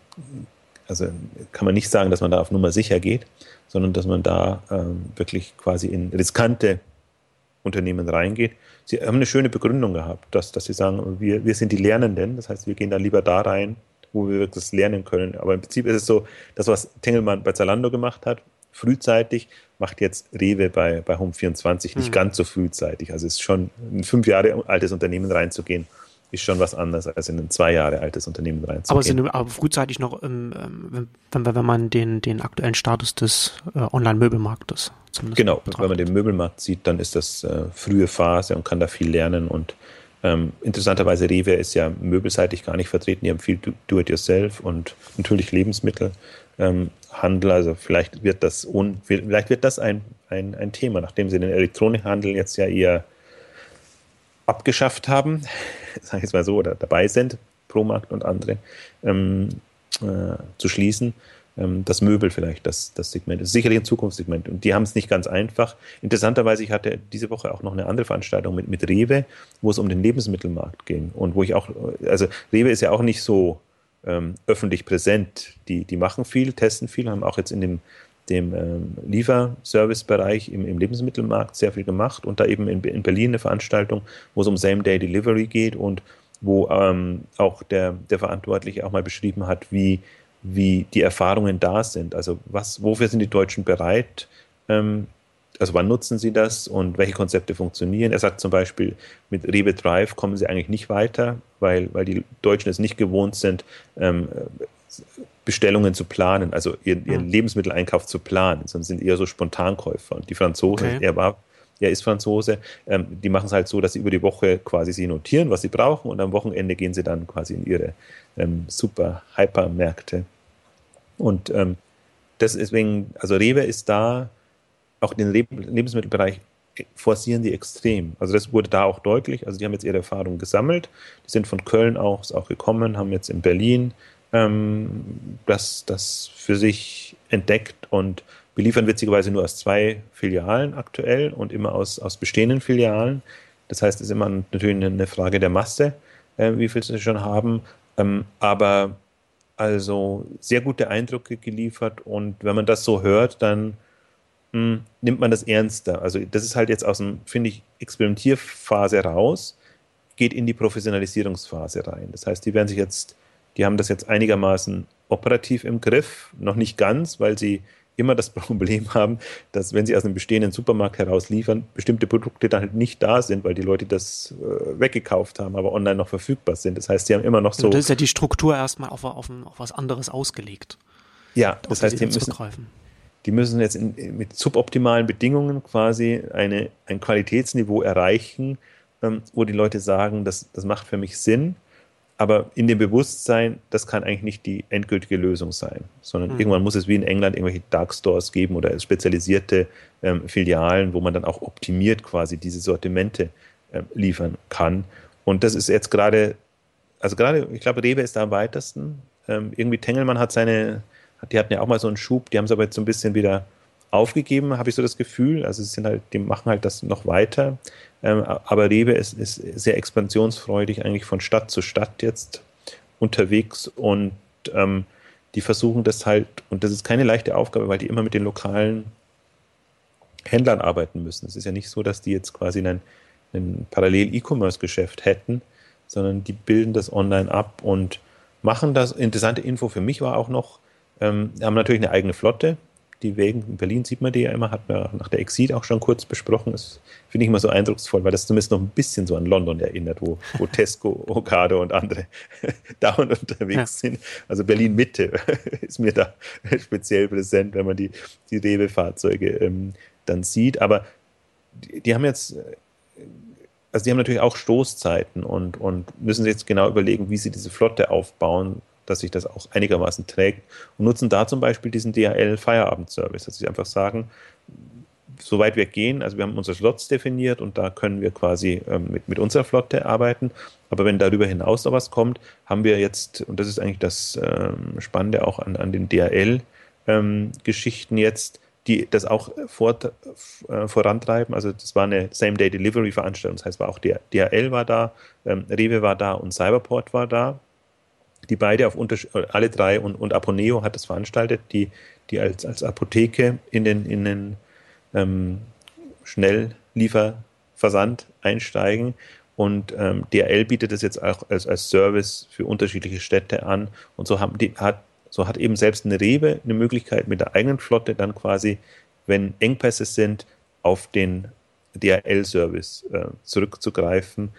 also kann man nicht sagen, dass man da auf Nummer sicher geht, sondern dass man da ähm, wirklich quasi in riskante Unternehmen reingeht. Sie haben eine schöne Begründung gehabt, dass, dass sie sagen, wir, wir sind die Lernenden, das heißt, wir gehen da lieber da rein, wo wir wirklich das lernen können. Aber im Prinzip ist es so, das, was Tengelmann bei Zalando gemacht hat, frühzeitig, macht jetzt Rewe bei, bei Home24 nicht hm. ganz so frühzeitig. Also es ist schon ein fünf Jahre altes Unternehmen reinzugehen ist schon was anderes, als in ein zwei Jahre altes Unternehmen reinzugehen. Aber sind aber frühzeitig noch, ähm, wenn, wenn man den, den aktuellen Status des äh, Online-Möbelmarktes zumindest Genau, betrachtet. wenn man den Möbelmarkt sieht, dann ist das äh, frühe Phase und kann da viel lernen und ähm, interessanterweise Rewe ist ja möbelseitig gar nicht vertreten, die haben viel Do-it-yourself und natürlich Lebensmittelhandel, ähm, also vielleicht wird das vielleicht wird das ein, ein, ein Thema, nachdem sie den Elektronikhandel jetzt ja eher abgeschafft haben, sage ich jetzt mal so, oder dabei sind, Promarkt und andere, ähm, äh, zu schließen. Ähm, das Möbel vielleicht, das, das Segment, ist sicherlich ein Zukunftssegment. Und die haben es nicht ganz einfach. Interessanterweise, ich hatte diese Woche auch noch eine andere Veranstaltung mit, mit Rewe, wo es um den Lebensmittelmarkt ging. Und wo ich auch, also Rewe ist ja auch nicht so ähm, öffentlich präsent. Die, die machen viel, testen viel, haben auch jetzt in dem dem ähm, Lieferservice-Bereich im, im, Lebensmittelmarkt sehr viel gemacht und da eben in, in Berlin eine Veranstaltung, wo es um Same-Day-Delivery geht und wo ähm, auch der, der Verantwortliche auch mal beschrieben hat, wie, wie die Erfahrungen da sind. Also was, wofür sind die Deutschen bereit? Ähm, also wann nutzen sie das und welche Konzepte funktionieren? Er sagt zum Beispiel, mit Rewe Drive kommen sie eigentlich nicht weiter, weil, weil die Deutschen es nicht gewohnt sind, ähm, Bestellungen zu planen, also ihren, ihren hm. Lebensmitteleinkauf zu planen, sondern sind eher so Spontankäufer. Und die Franzosen, okay. er war, er ist Franzose, ähm, die machen es halt so, dass sie über die Woche quasi sie notieren, was sie brauchen und am Wochenende gehen sie dann quasi in ihre ähm, super Hypermärkte. Und ähm, deswegen, also Rewe ist da, auch den Lebensmittelbereich forcieren die extrem. Also das wurde da auch deutlich. Also die haben jetzt ihre Erfahrungen gesammelt. Die sind von Köln auch, auch gekommen, haben jetzt in Berlin ähm, das, das für sich entdeckt und beliefern witzigerweise nur aus zwei Filialen aktuell und immer aus, aus bestehenden Filialen. Das heißt, es ist immer natürlich eine Frage der Masse, äh, wie viel sie schon haben. Ähm, aber also sehr gute Eindrücke geliefert und wenn man das so hört, dann mh, hm, nimmt man das ernster. Also das ist halt jetzt aus dem, finde ich, Experimentierphase raus, geht in die Professionalisierungsphase rein. Das heißt, die werden sich jetzt die haben das jetzt einigermaßen operativ im Griff, noch nicht ganz, weil sie immer das Problem haben, dass wenn sie aus einem bestehenden Supermarkt heraus liefern, bestimmte Produkte dann halt nicht da sind, weil die Leute das äh, weggekauft haben, aber online noch verfügbar sind. Das heißt, sie haben immer noch so. Und das ist ja die Struktur erstmal auf, auf, auf was anderes ausgelegt. Ja, das heißt, die müssen, die müssen jetzt in, mit suboptimalen Bedingungen quasi eine, ein Qualitätsniveau erreichen, ähm, wo die Leute sagen, das, das macht für mich Sinn aber in dem Bewusstsein, das kann eigentlich nicht die endgültige Lösung sein, sondern mhm. irgendwann muss es wie in England irgendwelche Dark Stores geben oder spezialisierte ähm, Filialen, wo man dann auch optimiert quasi diese Sortimente äh, liefern kann. Und das ist jetzt gerade, also gerade, ich glaube, Rewe ist da am weitesten. Ähm, irgendwie Tengelmann hat seine, die hatten ja auch mal so einen Schub, die haben es aber jetzt so ein bisschen wieder aufgegeben, habe ich so das Gefühl. Also sie sind halt, die machen halt das noch weiter. Ähm, aber Rewe ist, ist sehr expansionsfreudig eigentlich von Stadt zu Stadt jetzt unterwegs und ähm, die versuchen das halt, und das ist keine leichte Aufgabe, weil die immer mit den lokalen Händlern arbeiten müssen. Es ist ja nicht so, dass die jetzt quasi ein, ein Parallel-E-Commerce-Geschäft hätten, sondern die bilden das online ab und machen das. Interessante Info für mich war auch noch, ähm, haben natürlich eine eigene Flotte, Die Wägen in Berlin sieht man die ja immer, hat man nach der Exit auch schon kurz besprochen. Das finde ich immer so eindrucksvoll, weil das zumindest noch ein bisschen so an London erinnert, wo, wo Tesco, Ocado und andere dauernd unterwegs ja. sind. Also Berlin Mitte ist mir da speziell präsent, wenn man die, die Rewe-Fahrzeuge ähm, dann sieht. Aber die, die haben jetzt also die haben natürlich auch Stoßzeiten und, und müssen sich jetzt genau überlegen, wie sie diese Flotte aufbauen, dass sich das auch einigermaßen trägt und nutzen da zum Beispiel diesen DHL-Feierabend-Service, dass sie einfach sagen, soweit wir gehen, also wir haben unsere Slots definiert und da können wir quasi ähm, mit, mit unserer Flotte arbeiten, aber wenn darüber hinaus noch was kommt, haben wir jetzt, und das ist eigentlich das ähm, Spannende auch an, an den DHL-Geschichten ähm, jetzt, die das auch vor, äh, vorantreiben. Also das war eine Same-Day-Delivery-Veranstaltung. Das heißt, war auch DHL war da, ähm, Rewe war da und Cyberport war da. Die beide auf Unterschied, alle drei und, und Aponeo hat das veranstaltet, die, die als, als Apotheke in den, in den ähm, Schnelllieferversand einsteigen. Und ähm, DHL bietet das jetzt auch als, als Service für unterschiedliche Städte an. Und so haben die, hat so hat eben selbst eine Rewe eine Möglichkeit, mit der eigenen Flotte dann quasi, wenn Engpässe sind, auf den DHL-Service äh, zurückzugreifen.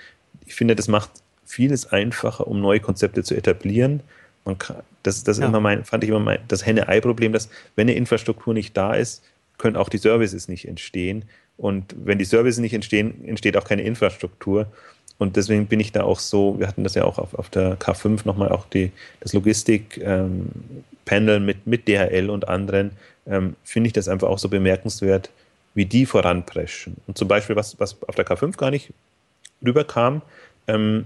Ich finde, das macht vieles einfacher, um neue Konzepte zu etablieren. Man kann, das das ja. immer mein, fand ich immer mein, das Henne-Ei-Problem, dass wenn eine Infrastruktur nicht da ist, können auch die Services nicht entstehen. Und wenn die Services nicht entstehen, entsteht auch keine Infrastruktur. Und deswegen bin ich da auch so, wir hatten das ja auch auf, auf der K5 nochmal auch die, das Logistik-Panel ähm, mit, mit DHL und anderen, ähm, finde ich das einfach auch so bemerkenswert, wie die voranpreschen. Und zum Beispiel, was, was auf der K5 gar nicht rüberkam, ähm,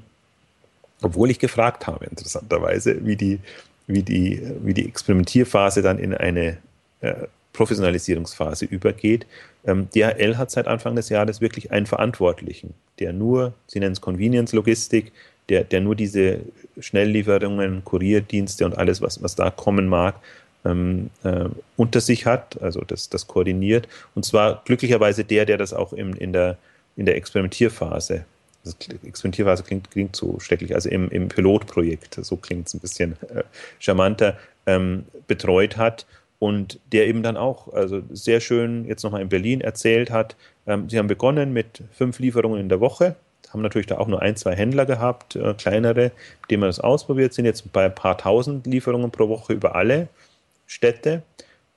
obwohl ich gefragt habe, interessanterweise, wie die, wie die, wie die Experimentierphase dann in eine äh, Professionalisierungsphase übergeht. Ähm, DHL hat seit Anfang des Jahres wirklich einen Verantwortlichen, der nur, sie nennen es Convenience-Logistik, der, der nur diese Schnelllieferungen, Kurierdienste und alles, was, was da kommen mag, ähm, äh, unter sich hat, also das, das koordiniert. Und zwar glücklicherweise der, der das auch im, in, der, in der Experimentierphase das Experimentierphase klingt, klingt so schrecklich, also im, im Pilotprojekt, so klingt es ein bisschen äh, charmanter, ähm, betreut hat und der eben dann auch also sehr schön jetzt nochmal in Berlin erzählt hat, ähm, sie haben begonnen mit fünf Lieferungen in der Woche, haben natürlich da auch nur ein, zwei Händler gehabt, äh, kleinere, mit denen man das ausprobiert, sind jetzt bei ein paar tausend Lieferungen pro Woche über alle Städte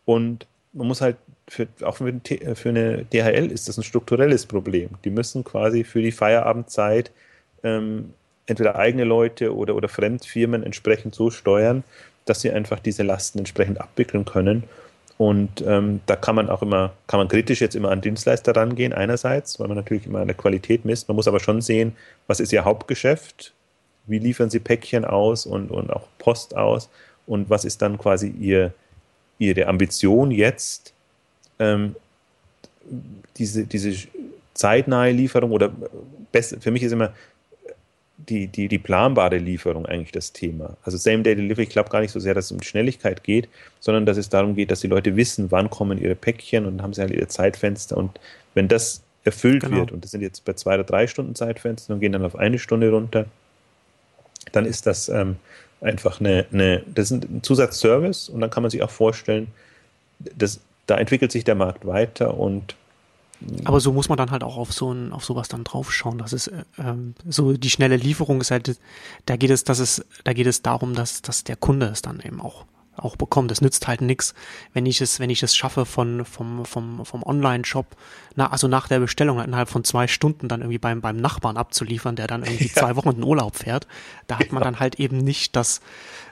und man muss halt für, auch für, für eine DHL ist das ein strukturelles Problem. Die müssen quasi für die Feierabendzeit ähm, entweder eigene Leute oder, oder Fremdfirmen entsprechend so steuern, dass sie einfach diese Lasten entsprechend abwickeln können. Und ähm, da kann man auch immer, kann man kritisch jetzt immer an Dienstleister rangehen, einerseits, weil man natürlich immer eine Qualität misst. Man muss aber schon sehen, was ist ihr Hauptgeschäft, wie liefern sie Päckchen aus und, und auch Post aus und was ist dann quasi ihr, ihre Ambition jetzt, ähm, diese, diese zeitnahe Lieferung oder besser, für mich ist immer die, die, die planbare Lieferung eigentlich das Thema. Also Same-Day-Delivery, ich glaube gar nicht so sehr, dass es um Schnelligkeit geht, sondern dass es darum geht, dass die Leute wissen, wann kommen ihre Päckchen und dann haben sie halt ihre Zeitfenster. Und wenn das erfüllt genau. wird, und das sind jetzt bei zwei oder drei Stunden Zeitfenster und gehen dann auf eine Stunde runter, dann ist das ähm, einfach eine, eine, das ist ein Zusatzservice und dann kann man sich auch vorstellen, dass da entwickelt sich der Markt weiter und aber so muss man dann halt auch auf so ein, auf sowas dann draufschauen. Das ist äh, ähm, so die schnelle Lieferung ist halt, da geht es, das ist, da geht es darum, dass, dass der Kunde es dann eben auch auch bekommt. Das nützt halt nichts, wenn ich es, wenn ich es schaffe von vom vom vom Online-Shop, na, also nach der Bestellung innerhalb von zwei Stunden dann irgendwie beim beim Nachbarn abzuliefern, der dann irgendwie ja. zwei Wochen in den Urlaub fährt. Da hat man dann halt eben nicht das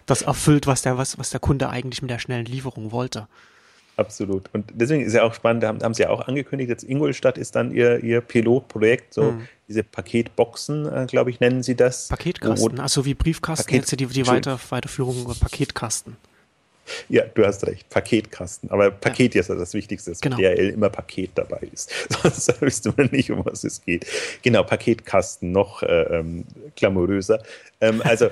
das erfüllt, was der was was der Kunde eigentlich mit der schnellen Lieferung wollte. Absolut. Und deswegen ist ja auch spannend, haben, haben sie ja auch angekündigt, jetzt Ingolstadt ist dann ihr, ihr Pilotprojekt, so mhm. diese Paketboxen, äh, glaube ich, nennen sie das. Paketkasten, also wie Briefkasten, Paket, jetzt die, die Weiter, Weiterführung über Paketkasten. Ja, du hast recht, Paketkasten. Aber Paket ja. ist ja das Wichtigste, dass genau. DHL immer Paket dabei ist. Sonst wüsste man nicht, um was es geht. Genau, Paketkasten, noch äh, ähm, glamouröser. Ähm, also,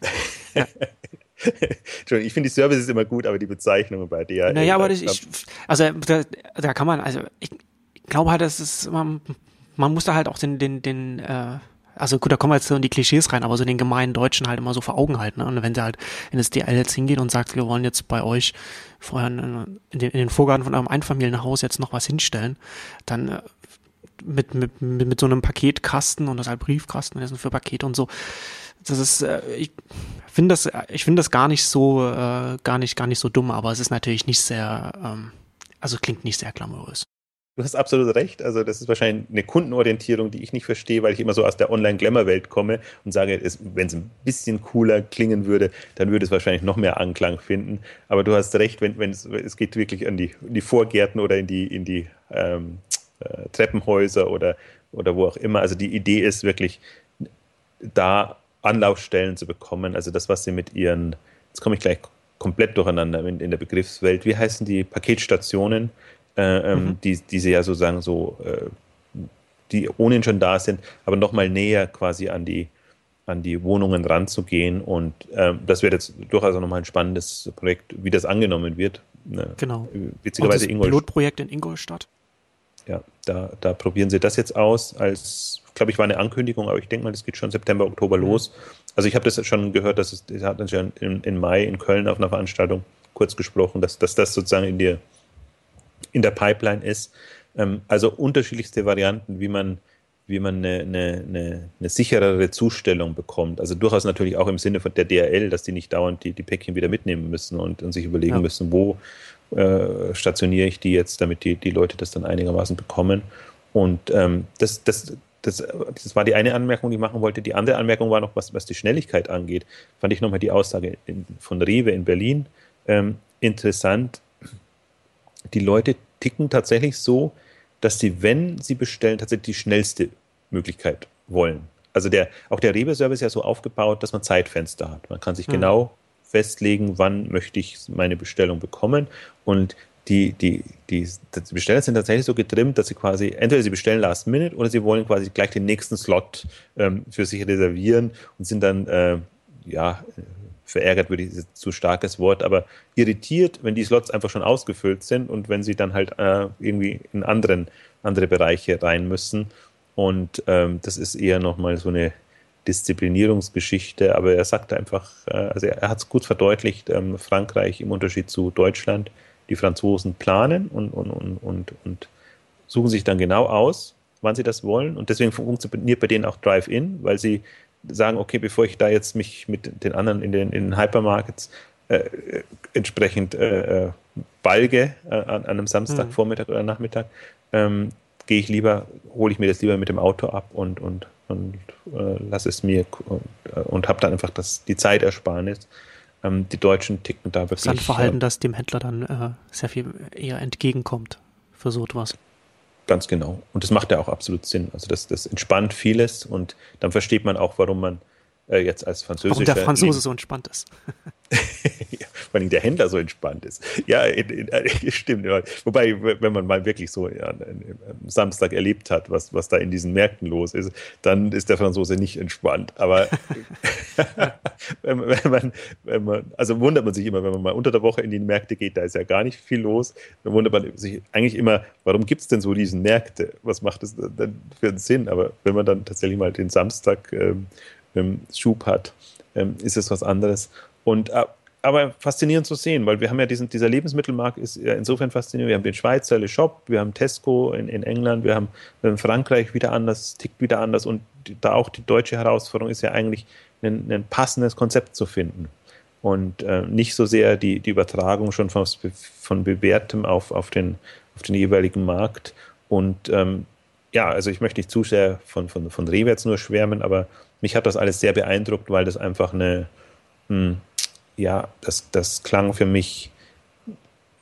Entschuldigung, ich finde die Services immer gut, aber die Bezeichnungen bei DHL. Naja, aber das, ich, also da, da kann man, also ich, ich glaube halt, dass es, man, man muss da halt auch den, den, den, äh, also gut, da kommen wir jetzt so in die Klischees rein, aber so den gemeinen Deutschen halt immer so vor Augen halten. Ne? Und wenn sie halt in das DL jetzt hingeht und sagt, wir wollen jetzt bei euch vorher in, den, in den Vorgarten von eurem Einfamilienhaus jetzt noch was hinstellen, dann äh, mit, mit, mit, mit so einem Paketkasten und das halt Briefkasten, das sind für Pakete und so. Das ist, äh, ich finde das, ich finde das gar nicht so, äh, gar nicht, gar nicht so dumm, aber es ist natürlich nicht sehr, ähm, also klingt nicht sehr glamourös. Du hast absolut recht. Also, das ist wahrscheinlich eine Kundenorientierung, die ich nicht verstehe, weil ich immer so aus der Online-Glamour-Welt komme und sage, wenn es ein bisschen cooler klingen würde, dann würde es wahrscheinlich noch mehr Anklang finden. Aber du hast recht, wenn, wenn es, es geht wirklich an die, in die Vorgärten oder in die, in die ähm, äh, Treppenhäuser oder, oder wo auch immer. Also, die Idee ist wirklich, da Anlaufstellen zu bekommen. Also, das, was sie mit ihren, jetzt komme ich gleich komplett durcheinander in, in der Begriffswelt. Wie heißen die Paketstationen? äh, ähm, mhm. die, die sie ja sozusagen so, äh, die ohnehin schon da sind, aber nochmal näher quasi an die, an die Wohnungen ranzugehen. Und ähm, das wird jetzt durchaus auch nochmal ein spannendes Projekt, wie das angenommen wird. Ne? Genau. Witzigerweise das Pilotprojekt in Ingolstadt. Ja, da, da probieren sie das jetzt aus als, glaube ich, war eine Ankündigung, aber ich denke mal, das geht schon September, Oktober los. Also ich habe das schon gehört, dass es, das hat uns ja in, in Mai in Köln auf einer Veranstaltung kurz gesprochen, dass, dass das sozusagen in die in der Pipeline ist. Ähm, also unterschiedlichste Varianten, wie man, wie man eine, eine, eine, eine, sicherere Zustellung bekommt. Also durchaus natürlich auch im Sinne von der DRL, dass die nicht dauernd die, die Päckchen wieder mitnehmen müssen und, und sich überlegen ja. müssen, wo äh, stationiere ich die jetzt, damit die, die Leute das dann einigermaßen bekommen. Und ähm, das, das, das, das war die eine Anmerkung, die ich machen wollte. Die andere Anmerkung war noch, was, was die Schnelligkeit angeht, fand ich nochmal die Aussage in, von Rewe in Berlin ähm, interessant die Leute ticken tatsächlich so, dass sie, wenn sie bestellen, tatsächlich die schnellste Möglichkeit wollen. Also der, auch der Rewe-Service ist ja so aufgebaut, dass man Zeitfenster hat. Man kann sich mhm. genau festlegen, wann möchte ich meine Bestellung bekommen. Und die, die, die, die Besteller sind tatsächlich so getrimmt, dass sie quasi, entweder sie bestellen Last Minute oder sie wollen quasi gleich den nächsten Slot ähm, für sich reservieren und sind dann äh, ja, verärgert würde ich, ist zu starkes Wort, aber irritiert, wenn die Slots einfach schon ausgefüllt sind und wenn sie dann halt äh, irgendwie in anderen, andere Bereiche rein müssen. Und ähm, das ist eher nochmal so eine Disziplinierungsgeschichte, aber er sagt einfach, äh, also er hat es gut verdeutlicht, ähm, Frankreich im Unterschied zu Deutschland, die Franzosen planen und, und, und, und, und suchen sich dann genau aus, wann sie das wollen. Und deswegen funktioniert bei denen auch Drive-In, weil sie sagen, okay, bevor ich da jetzt mich mit den anderen in den, in den Hypermarkets äh, entsprechend äh, äh balge äh, an, einem Samstagvormittag mhm. oder Nachmittag, ähm, gehe ich lieber, hole ich mir das lieber mit dem Auto ab und, und, und äh, lasse es mir und, äh, und habe dann einfach das, die Zeitersparnis. Ähm, die Deutschen ticken da wirklich. Das ist ein Verhalten, das dem Händler dann sehr viel eher entgegenkommt für so etwas. Ganz genau. Und das macht ja auch absolut Sinn. Also das, das entspannt vieles und dann versteht man auch, warum man äh, jetzt als Französischer... Warum der Franzose so entspannt ist. ja, vor allem der Händler so entspannt ist. Ja, in, in, in, stimmt. Wobei, wenn man mal wirklich so am Samstag erlebt hat, was, was da in diesen Märkten los ist, dann ist der Franzose nicht entspannt. Aber wenn, wenn, man, wenn man, also wundert man sich immer, wenn man mal unter der Woche in die Märkte geht, da ist ja gar nicht viel los. Dann wundert man sich eigentlich immer, warum gibt es denn so diesen Märkte? Was macht das denn für einen Sinn? Aber wenn man dann tatsächlich mal den Samstag ähm, ähm, Schub hat, ähm, ist es was anderes. Und äh, aber faszinierend zu sehen, weil wir haben ja diesen, dieser Lebensmittelmarkt ist ja insofern faszinierend. Wir haben den Schweizer Le Shop, wir haben Tesco in, in England, wir haben Frankreich wieder anders, tickt wieder anders und da auch die deutsche Herausforderung ist ja eigentlich ein, ein passendes Konzept zu finden und äh, nicht so sehr die, die Übertragung schon von, von bewährtem auf, auf, den, auf den jeweiligen Markt und ähm, ja, also ich möchte nicht zu sehr von, von, von Rewe jetzt nur schwärmen, aber mich hat das alles sehr beeindruckt, weil das einfach eine, mh, hm, ja, das, das klang für mich,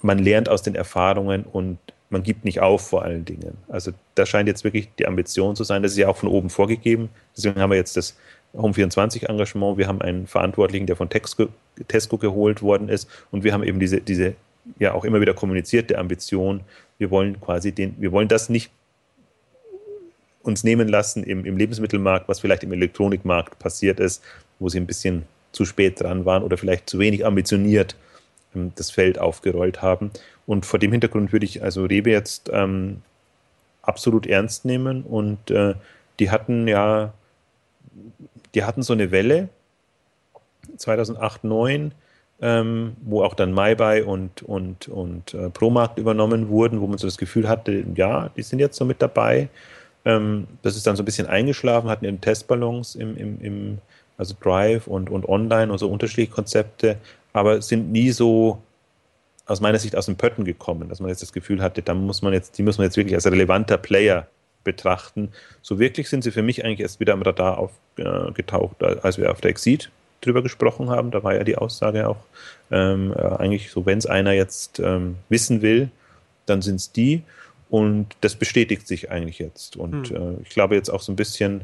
man lernt aus den Erfahrungen und man gibt nicht auf vor allen Dingen. Also da scheint jetzt wirklich die Ambition zu sein. Das ist ja auch von oben vorgegeben. Deswegen haben wir jetzt das Home24-Engagement. Wir haben einen Verantwortlichen, der von Tesco, Tesco geholt worden ist. Und wir haben eben diese, diese ja auch immer wieder kommunizierte Ambition. Wir wollen quasi den, wir wollen das nicht uns nehmen lassen im, im Lebensmittelmarkt, was vielleicht im Elektronikmarkt passiert ist, wo sie ein bisschen zu spät dran waren oder vielleicht zu wenig ambitioniert ähm, das Feld aufgerollt haben. Und vor dem Hintergrund würde ich also Rewe jetzt ähm, absolut ernst nehmen und äh, die hatten ja die hatten so eine Welle 2008, 2009, ähm, wo auch dann MyBuy und, und, und äh, ProMarkt übernommen wurden, wo man so das Gefühl hatte, ja, die sind jetzt so mit dabei. Ähm, das ist dann so ein bisschen eingeschlafen, hatten ihren Testballons im, im, im also Drive und, und Online und so unterschiedliche Konzepte, aber sind nie so aus meiner Sicht aus dem Pötten gekommen, dass man jetzt das Gefühl hatte, da muss man jetzt, die muss man jetzt wirklich als relevanter Player betrachten. So wirklich sind sie für mich eigentlich erst wieder am Radar aufgetaucht, äh, als wir auf der Exit drüber gesprochen haben. Da war ja die Aussage auch ähm, äh, eigentlich so, wenn es einer jetzt ähm, wissen will, dann sind es die. Und das bestätigt sich eigentlich jetzt. Und hm. äh, ich glaube jetzt auch so ein bisschen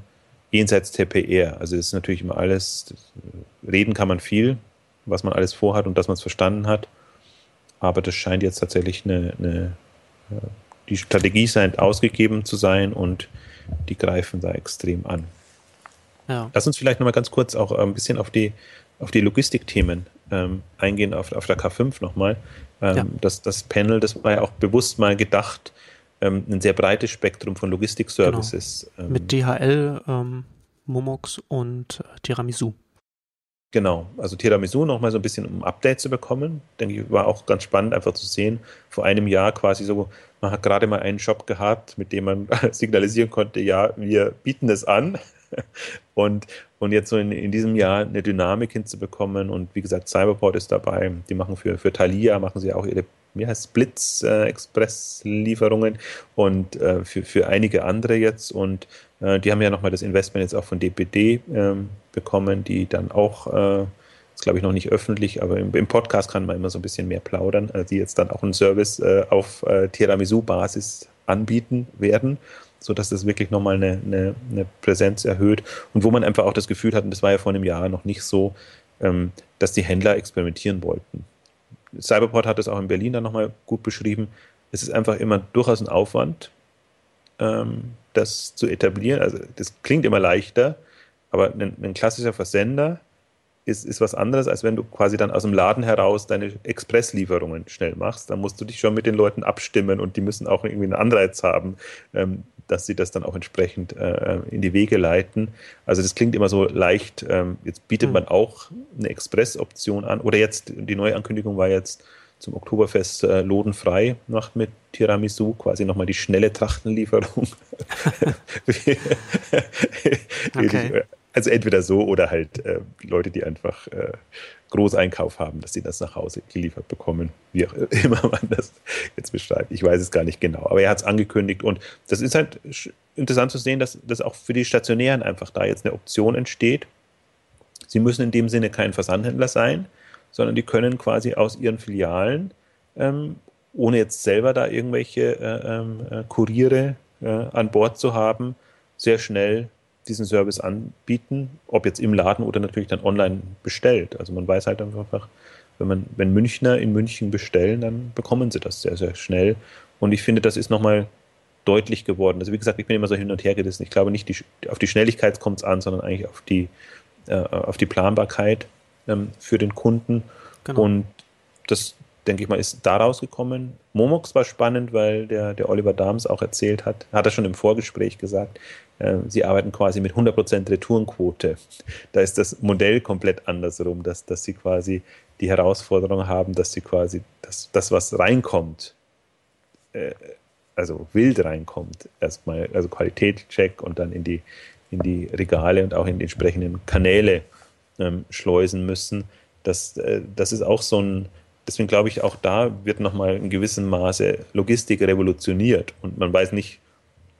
jenseits der PR. Also es ist natürlich immer alles, äh, reden kann man viel, was man alles vorhat und dass man es verstanden hat. Aber das scheint jetzt tatsächlich eine, eine äh, die Strategie scheint ausgegeben zu sein und die greifen da extrem an. Ja. Lass uns vielleicht nochmal ganz kurz auch ein bisschen auf die, auf die Logistikthemen ähm, eingehen, auf, auf der K5 nochmal. Ähm, ja. das, das Panel, das war ja auch bewusst mal gedacht, ähm, ein sehr breites Spektrum von Logistik-Services. Genau. Mit DHL, ähm, Momox und äh, Tiramisu. Genau, also Tiramisu nochmal so ein bisschen um Update zu bekommen. Denke ich, war auch ganz spannend einfach zu sehen. Vor einem Jahr quasi so, man hat gerade mal einen Shop gehabt, mit dem man signalisieren konnte, ja, wir bieten es an. Und, und jetzt so in, in diesem Jahr eine Dynamik hinzubekommen und wie gesagt, Cyberport ist dabei. Die machen für, für Thalia, machen sie auch ihre wie heißt Blitz äh, Express Lieferungen und äh, für, für einige andere jetzt und äh, die haben ja nochmal das Investment jetzt auch von DPD ähm, bekommen, die dann auch äh, ist glaube ich noch nicht öffentlich, aber im, im, Podcast kann man immer so ein bisschen mehr plaudern, also die jetzt dann auch einen Service äh, auf Tiramisu-Basis anbieten werden, sodass das wirklich nochmal eine, eine, eine Präsenz erhöht und wo man einfach auch das Gefühl hat, und das war ja vor einem Jahr noch nicht so, ähm, dass die Händler experimentieren wollten. Cyberport hat es auch in Berlin dann nochmal gut beschrieben. Es ist einfach immer durchaus ein Aufwand, ähm, das zu etablieren. Also das klingt immer leichter, aber ein, ein klassischer Versender ist, ist was anderes, als wenn du quasi dann aus dem Laden heraus deine Expresslieferungen schnell machst. Da musst du dich schon mit den Leuten abstimmen und die müssen auch irgendwie einen Anreiz haben, ähm, dass sie das dann auch entsprechend äh, in die Wege leiten. Also das klingt immer so leicht. Ähm, jetzt bietet mhm. man auch eine Express-Option an. Oder jetzt, die neue Ankündigung war jetzt zum Oktoberfest äh, lodenfrei, macht mit Tiramisu quasi nochmal die schnelle Trachtenlieferung. okay. Also entweder so oder halt äh, Leute, die einfach äh, Großeinkauf haben, dass sie das nach Hause geliefert bekommen, wie auch immer man das jetzt beschreibt. Ich weiß es gar nicht genau, aber er hat es angekündigt und das ist halt interessant zu sehen, dass das auch für die Stationären einfach da jetzt eine Option entsteht. Sie müssen in dem Sinne kein Versandhändler sein, sondern die können quasi aus ihren Filialen, ähm, ohne jetzt selber da irgendwelche äh, ähm, äh, Kuriere äh, an Bord zu haben, sehr schnell diesen Service anbieten, ob jetzt im Laden oder natürlich dann online bestellt. Also man weiß halt einfach, wenn man, wenn Münchner in München bestellen, dann bekommen sie das sehr, sehr schnell. Und ich finde, das ist nochmal deutlich geworden. Also wie gesagt, ich bin immer so hin und her gerissen. Ich glaube nicht, die, auf die Schnelligkeit kommt es an, sondern eigentlich auf die, äh, auf die Planbarkeit ähm, für den Kunden. Genau. Und das, denke ich mal, ist daraus gekommen. Momox war spannend, weil der, der Oliver Dahms auch erzählt hat, hat er schon im Vorgespräch gesagt, sie arbeiten quasi mit 100% Retourenquote. Da ist das Modell komplett andersrum, dass, dass sie quasi die Herausforderung haben, dass sie quasi das, das was reinkommt, äh, also wild reinkommt, erstmal, also Qualitätscheck und dann in die, in die Regale und auch in die entsprechenden Kanäle ähm, schleusen müssen. Das, äh, das ist auch so ein, deswegen glaube ich, auch da wird nochmal in gewissem Maße Logistik revolutioniert und man weiß nicht,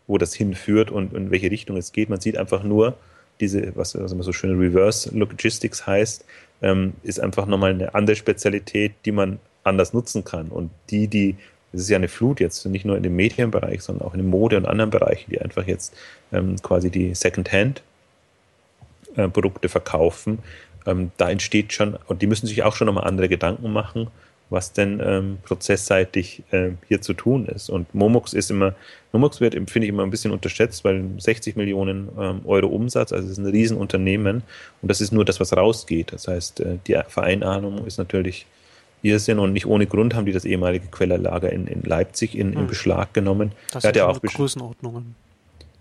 wo das hinführt und in welche Richtung es geht. Man sieht einfach nur diese, was immer so schön Reverse Logistics heißt, ähm, ist einfach nochmal eine andere Spezialität, die man anders nutzen kann. Und die, die, das ist ja eine Flut jetzt, nicht nur in dem Medienbereich, sondern auch in dem Mode und anderen Bereichen, die einfach jetzt ähm, quasi die Second-Hand-Produkte äh, verkaufen. Ähm, da entsteht schon, und die müssen sich auch schon nochmal andere Gedanken machen was denn ähm, prozessseitig äh, hier zu tun ist. Und Momox ist immer, Momox wird, finde ich, immer ein bisschen unterschätzt, weil 60 Millionen ähm, Euro Umsatz, also es ist ein Riesenunternehmen und das ist nur das, was rausgeht. Das heißt, äh, die Vereinnahmung ist natürlich Irrsinn und nicht ohne Grund haben die das ehemalige Quellerlager in, in Leipzig in, in hm. Beschlag genommen. Das sind ja auch Größenordnungen.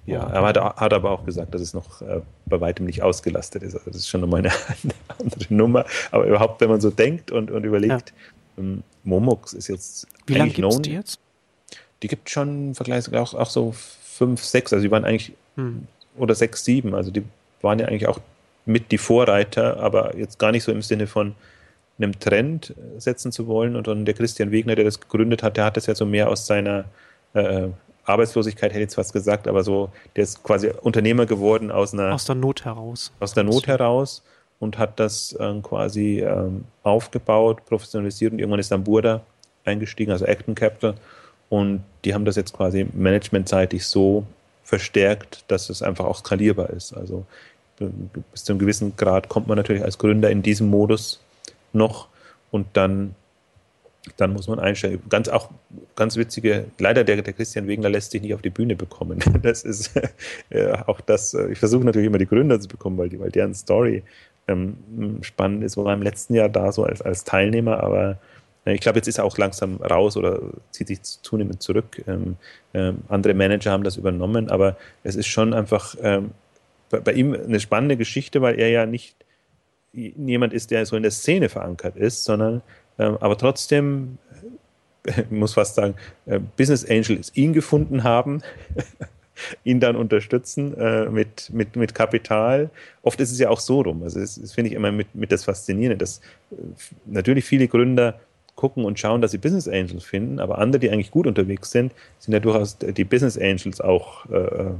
Ja, er hat, hat, aber auch gesagt, dass es noch äh, bei weitem nicht ausgelastet ist. Also das ist schon nochmal eine, eine, andere Nummer. Aber überhaupt, wenn man so denkt und, und überlegt, ja. Ähm, Momox ist jetzt. Wie lange gibt es die jetzt? Die gibt schon vergleichsweise auch, auch so fünf, sechs. Also die waren eigentlich, hm. oder sechs, sieben. Also die waren ja eigentlich auch mit die Vorreiter, aber jetzt gar nicht so im Sinne von einem Trend setzen zu wollen. Und dann der Christian Wegner, der das gegründet hat, der hat das ja so mehr aus seiner äh, Arbeitslosigkeit, hätte ich jetzt fast gesagt, aber so, der ist quasi Unternehmer geworden aus einer. Aus der Not heraus. Aus der Not heraus und hat das ähm, quasi ähm, aufgebaut, professionalisiert und irgendwann ist dann Burda eingestiegen, also Acton Capital. Und die haben das jetzt quasi managementseitig so verstärkt, dass es einfach auch skalierbar ist. Also bis zu einem gewissen Grad kommt man natürlich als Gründer in diesem Modus noch und dann dann muss man einstellen. Ganz auch ganz witzige, leider der, der Christian Wegner lässt sich nicht auf die Bühne bekommen. Das ist äh, auch das, äh, ich versuche natürlich immer die Gründer zu bekommen, weil, die, weil deren Story ähm, spannend ist. War im letzten Jahr da so als, als Teilnehmer, aber äh, ich glaube, jetzt ist er auch langsam raus oder zieht sich zunehmend zurück. Ähm, ähm, andere Manager haben das übernommen, aber es ist schon einfach ähm, bei, bei ihm eine spannende Geschichte, weil er ja nicht jemand ist, der so in der Szene verankert ist, sondern ähm, aber trotzdem, ich äh, muss fast sagen, äh, Business Angels ihn gefunden haben, ihn dann unterstützen äh, mit, mit, mit Kapital. Oft ist es ja auch so rum. Also das, das finde ich immer mit, mit das Faszinierende, dass natürlich viele Gründer gucken und schauen, dass sie Business Angels finden, aber andere, die eigentlich gut unterwegs sind, sind ja durchaus die Business Angels auch äh,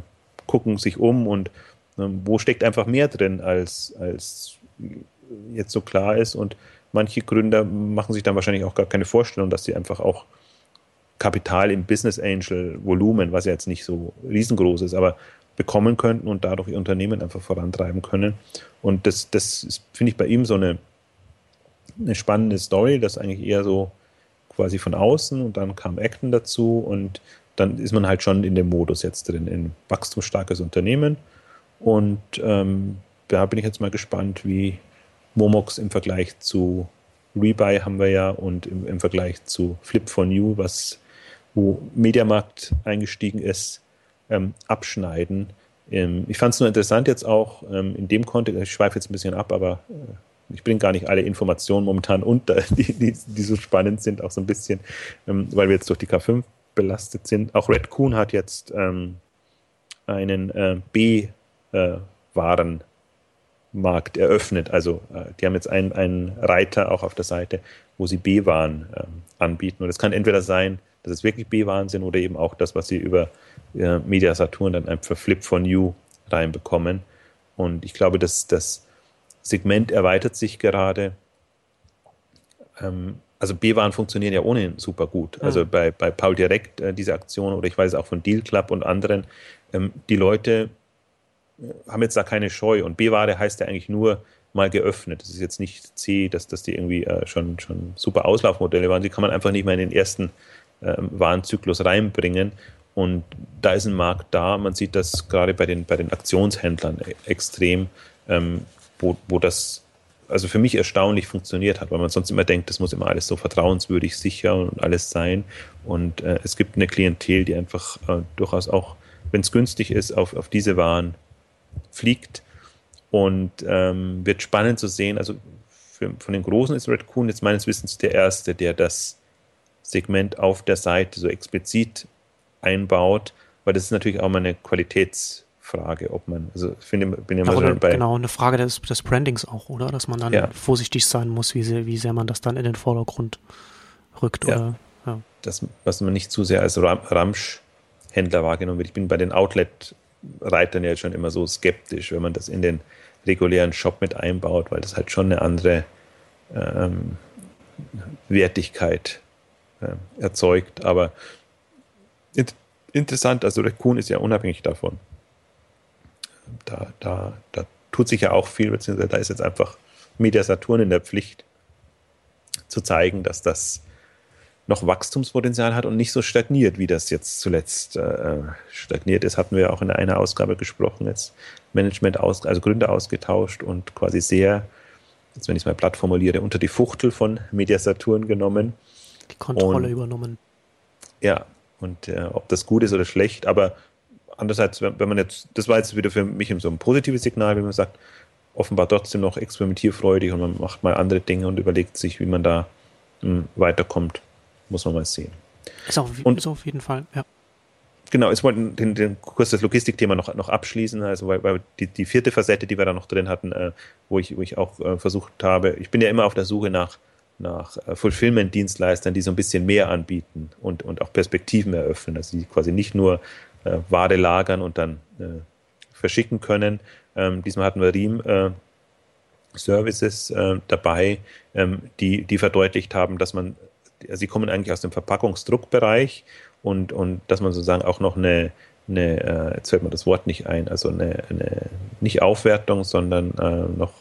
gucken sich um und äh, wo steckt einfach mehr drin, als, als jetzt so klar ist und manche Gründer machen sich dann wahrscheinlich auch gar keine Vorstellung, dass sie einfach auch Kapital im Business Angel Volumen, was ja jetzt nicht so riesengroß ist, aber bekommen könnten und dadurch ihr Unternehmen einfach vorantreiben können. Und das, das finde ich bei ihm so eine, eine spannende Story, das eigentlich eher so quasi von außen und dann kam Acton dazu und dann ist man halt schon in dem Modus jetzt drin, in wachstumsstarkes Unternehmen. Und ähm, da bin ich jetzt mal gespannt, wie, Momox im Vergleich zu Rebuy haben wir ja und im, im Vergleich zu Flip for New, was wo Mediamarkt eingestiegen ist, ähm, abschneiden. Ähm, ich fand es nur interessant jetzt auch ähm, in dem Kontext, ich schweife jetzt ein bisschen ab, aber äh, ich bringe gar nicht alle Informationen momentan unter, die, die, die so spannend sind, auch so ein bisschen, ähm, weil wir jetzt durch die K5 belastet sind. Auch Red Coon hat jetzt ähm, einen äh, B-Waren äh, Markt eröffnet. Also äh, die haben jetzt einen, einen Reiter auch auf der Seite, wo sie B-Waren äh, anbieten. Und es kann entweder sein, dass es wirklich B-Waren sind oder eben auch das, was sie über äh, Media Saturn dann einfach Flip for New reinbekommen. Und ich glaube, dass das Segment erweitert sich gerade. Ähm, also B-Waren funktionieren ja ohnehin super gut. Also bei, bei Paul Direkt äh, diese Aktion oder ich weiß auch von Deal Club und anderen, ähm, die Leute haben jetzt da keine Scheu. Und B-Ware heißt ja eigentlich nur mal geöffnet. Das ist jetzt nicht C, dass, dass die irgendwie äh, schon, schon super Auslaufmodelle waren. Die kann man einfach nicht mehr in den ersten äh, Warenzyklus reinbringen. Und da ist ein Markt da. Man sieht das gerade bei den, bei den Aktionshändlern e-, extrem, ähm, wo, wo das also für mich erstaunlich funktioniert hat, weil man sonst immer denkt, das muss immer alles so vertrauenswürdig, sicher und alles sein. Und äh, es gibt eine Klientel, die einfach äh, durchaus auch, wenn es günstig ist, auf, auf diese Waren fliegt. Und ähm, wird spannend zu sehen. Also für, von den Großen ist Red Coon jetzt meines Wissens der erste, der das Segment auf der Seite so explizit einbaut, weil das ist natürlich auch mal eine Qualitätsfrage, ob man, also ich finde, bin ja mal bei. Genau, eine Frage des, des Brandings auch, oder? Dass man dann ja. vorsichtig sein muss, wie sehr, wie sehr man das dann in den Vordergrund rückt, ja. oder? Ja. Das, was man nicht zu sehr als Ramsch-Händler wahrgenommen wird. Ich bin bei den Outlet- Reitern ja schon immer so skeptisch, wenn man das in den regulären Shop mit einbaut, weil das halt schon eine andere ähm, Wertigkeit äh, erzeugt. Aber int interessant, also Raccoon ist ja unabhängig davon. Da, da, da tut sich ja auch viel, beziehungsweise da ist jetzt einfach Media Saturn in der Pflicht zu zeigen, dass das noch Wachstumspotenzial hat und nicht so stagniert, wie das jetzt zuletzt äh, stagniert ist. Hatten wir auch in einer Ausgabe gesprochen, jetzt Management, aus, also Gründer ausgetauscht und quasi sehr, jetzt wenn ich es mal platt formuliere, unter die Fuchtel von Mediasaturn genommen. Die Kontrolle und, übernommen. Ja, und äh, ob das gut ist oder schlecht, aber andererseits, wenn, wenn man jetzt, das war jetzt wieder für mich so ein positives Signal, wenn man sagt, offenbar trotzdem noch experimentierfreudig und man macht mal andere Dinge und überlegt sich, wie man da mh, hm, weiterkommt. Muss man mal sehen. Ist, auch, und, ist auf jeden Fall, ja. Genau, ich wollte den, den kurz das Logistikthema noch, noch abschließen, also weil, weil die, die vierte Facette, die wir da noch drin hatten, äh, wo, ich, wo ich auch äh, versucht habe, ich bin ja immer auf der Suche nach, nach äh, Fulfillment-Dienstleistern, die so ein bisschen mehr anbieten und, und auch Perspektiven eröffnen, also die quasi nicht nur äh, Ware lagern und dann äh, verschicken können. Ähm, diesmal hatten wir Riem äh, Services äh, dabei, ähm, die, die verdeutlicht haben, dass man, sie kommen eigentlich aus dem Verpackungsdruckbereich und, und dass man sozusagen auch noch eine, eine äh, jetzt fällt mir das Wort nicht ein, also eine, eine nicht Aufwertung, sondern noch,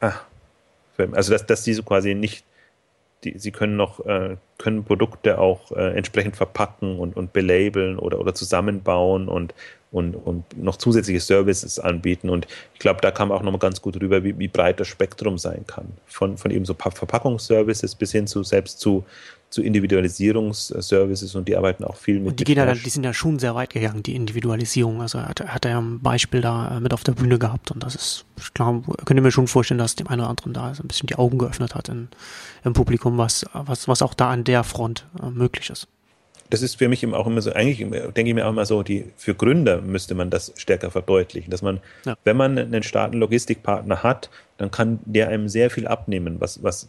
ah, also dass, dass diese quasi nicht, die, sie können noch, äh, können Produkte auch äh, entsprechend verpacken und, und belabeln oder, oder zusammenbauen und, und, und noch zusätzliche Services anbieten. Und ich glaube, da kam auch nochmal ganz gut rüber, wie, wie breit das Spektrum sein kann. Von, von eben so Verpackungsservices bis hin zu selbst zu, zu Individualisierungsservices und die arbeiten auch viel mit. Und die gehen ja, die sind ja schon sehr weit gegangen, die Individualisierung. Also hat, hat er ja ein Beispiel da äh, mit auf der Bühne gehabt und das ist, ich glaube, könnte mir schon vorstellen, dass dem einen oder anderen da so ein bisschen die Augen geöffnet hat in, im Publikum, was, was, was auch da an der Front äh, möglich ist das ist für mich auch immer so, eigentlich denke ich mir auch immer so, die, für Gründer müsste man das stärker verdeutlichen, dass man, ja. wenn man einen starken Logistikpartner hat, dann kann der einem sehr viel abnehmen, was, was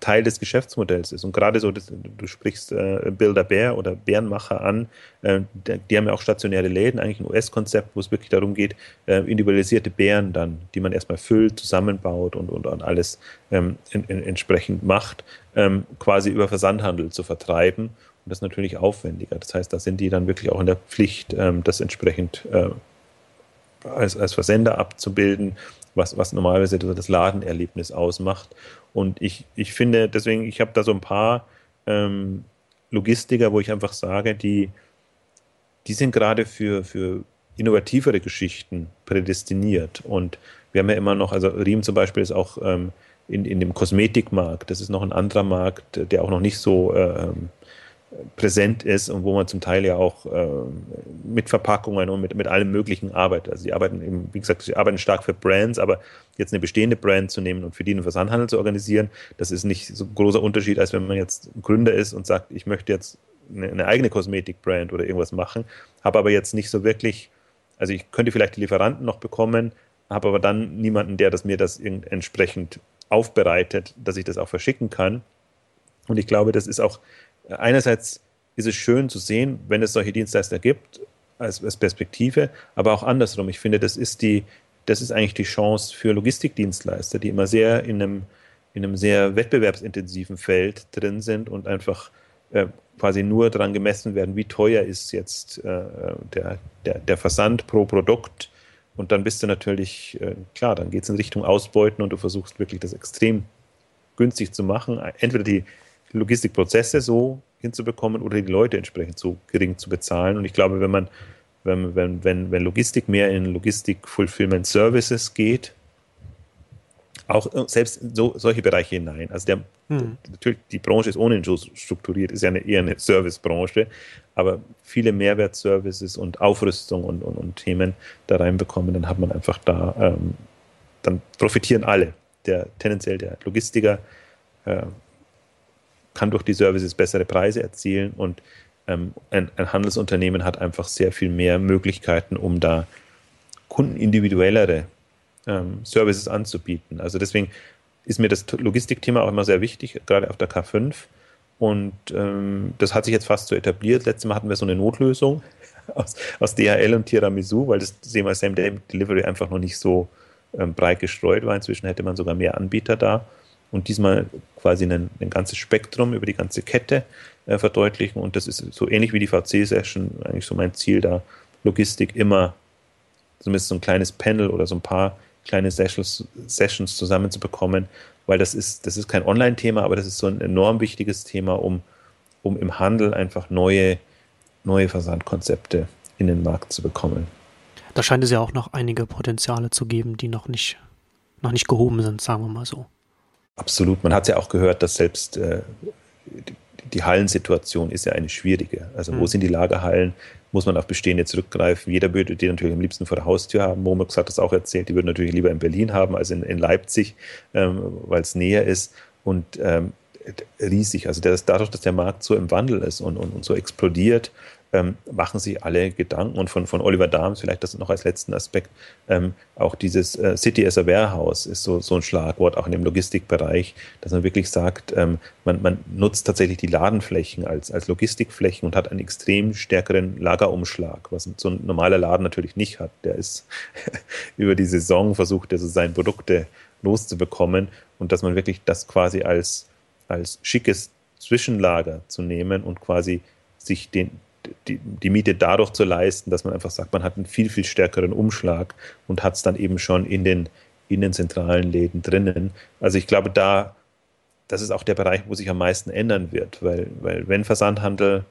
Teil des Geschäftsmodells ist. Und gerade so, das, du sprichst äh, Builder Bär oder Bärenmacher an, äh, die haben ja auch stationäre Läden, eigentlich ein US-Konzept, wo es wirklich darum geht, äh, individualisierte Bären dann, die man erstmal füllt, zusammenbaut und, und, und alles ähm, in, in, entsprechend macht, ähm, quasi über Versandhandel zu vertreiben und das ist natürlich aufwendiger. Das heißt, da sind die dann wirklich auch in der Pflicht, ähm, das entsprechend äh, als, als Versender abzubilden, was, was normalerweise das Ladenerlebnis ausmacht. Und ich, ich finde, deswegen, ich habe da so ein paar ähm, Logistiker, wo ich einfach sage, die, die sind gerade für, für innovativere Geschichten prädestiniert. Und wir haben ja immer noch, also Riem zum Beispiel ist auch ähm, in, in dem Kosmetikmarkt, das ist noch ein anderer Markt, der auch noch nicht so ähm, präsent ist und wo man zum Teil ja auch äh, mit Verpackungen und mit, mit allem Möglichen arbeitet. Also sie arbeiten eben, wie gesagt, sie arbeiten stark für Brands, aber jetzt eine bestehende Brand zu nehmen und für die einen Versandhandel zu organisieren, das ist nicht so ein großer Unterschied, als wenn man jetzt Gründer ist und sagt, ich möchte jetzt eine, eine eigene Kosmetikbrand oder irgendwas machen, habe aber jetzt nicht so wirklich, also ich könnte vielleicht die Lieferanten noch bekommen, habe aber dann niemanden, der das mir das entsprechend aufbereitet, dass ich das auch verschicken kann. Und ich glaube, das ist auch einerseits ist es schön zu sehen, wenn es solche Dienstleister gibt, als, als Perspektive, aber auch andersrum. Ich finde, das ist die, das ist eigentlich die Chance für Logistikdienstleister, die immer sehr in einem, in einem sehr wettbewerbsintensiven Feld drin sind und einfach äh, quasi nur daran gemessen werden, wie teuer ist jetzt äh, der, der, der Versand pro Produkt. Und dann bist du natürlich, äh, klar, dann geht es in Richtung Ausbeuten und du versuchst wirklich das extrem günstig zu machen. Entweder die Logistikprozesse so hinzubekommen oder die Leute entsprechend so gering zu bezahlen. Und ich glaube, wenn man, wenn, wenn, wenn, wenn Logistik mehr in Logistik Fulfillment Services geht, auch selbst in so, solche Bereiche hinein. Also der, hm. natürlich, die Branche ist ohnehin so strukturiert, ist ja eine, eher eine Servicebranche, aber viele Mehrwertservices und Aufrüstung und, und, und Themen da reinbekommen, dann hat man einfach da, ähm, dann profitieren alle. Der tendenziell der Logistiker, äh, kann durch die Services bessere Preise erzielen und ähm, ein, ein, Handelsunternehmen hat einfach sehr viel mehr Möglichkeiten, um da kundenindividuellere ähm, Services anzubieten. Also deswegen ist mir das Logistikthema auch immer sehr wichtig, gerade auf der K5. Und ähm, das hat sich jetzt fast so etabliert. Letztes Mal hatten wir so eine Notlösung aus, aus DHL und Tiramisu, weil das Thema Same-Day-Delivery einfach noch nicht so ähm, breit gestreut war. Inzwischen hätte man sogar mehr Anbieter da und diesmal quasi ein, ein ganzes Spektrum über die ganze Kette äh, verdeutlichen. Und das ist so ähnlich wie die VC-Session eigentlich so mein Ziel, da Logistik immer zumindest so ein kleines Panel oder so ein paar kleine Sessions, Sessions zusammenzubekommen, weil das ist, das ist kein Online-Thema, aber das ist so ein enorm wichtiges Thema, um, um im Handel einfach neue, neue Versandkonzepte in den Markt zu bekommen. Da scheint es ja auch noch einige Potenziale zu geben, die noch nicht, noch nicht gehoben sind, sagen wir mal so. Absolut. Man hat ja auch gehört, dass selbst äh, die, Hallensituation ist ja eine schwierige. Also mhm. wo sind die Lagerhallen? muss man auf bestehende zurückgreifen. Jeder würde die natürlich am liebsten vor der Haustür haben. Momox hat das auch erzählt, die würden natürlich lieber in Berlin haben als in, in Leipzig, ähm, weil es näher ist. Und ähm, riesig. Also das, dadurch, dass der Markt so im Wandel ist und, und, und so explodiert, ähm, machen sich alle Gedanken. Und von, von Oliver Dahms, vielleicht das noch als letzten Aspekt, ähm, auch dieses äh, City as a Warehouse ist so, so ein Schlagwort, auch in dem Logistikbereich, dass man wirklich sagt, ähm, man, man nutzt tatsächlich die Ladenflächen als, als Logistikflächen und hat einen extrem stärkeren Lagerumschlag, was so ein normaler Laden natürlich nicht hat. Der ist über die Saison versucht, also seine Produkte loszubekommen und dass man wirklich das quasi als, als schickes Zwischenlager zu nehmen und quasi sich den, die, die Miete dadurch zu leisten, dass man einfach sagt, man hat einen viel, viel stärkeren Umschlag und hat es dann eben schon in den, in den zentralen Läden drinnen. Also ich glaube, da, das ist auch der Bereich, wo sich am meisten ändern wird, weil, weil wenn Versandhandel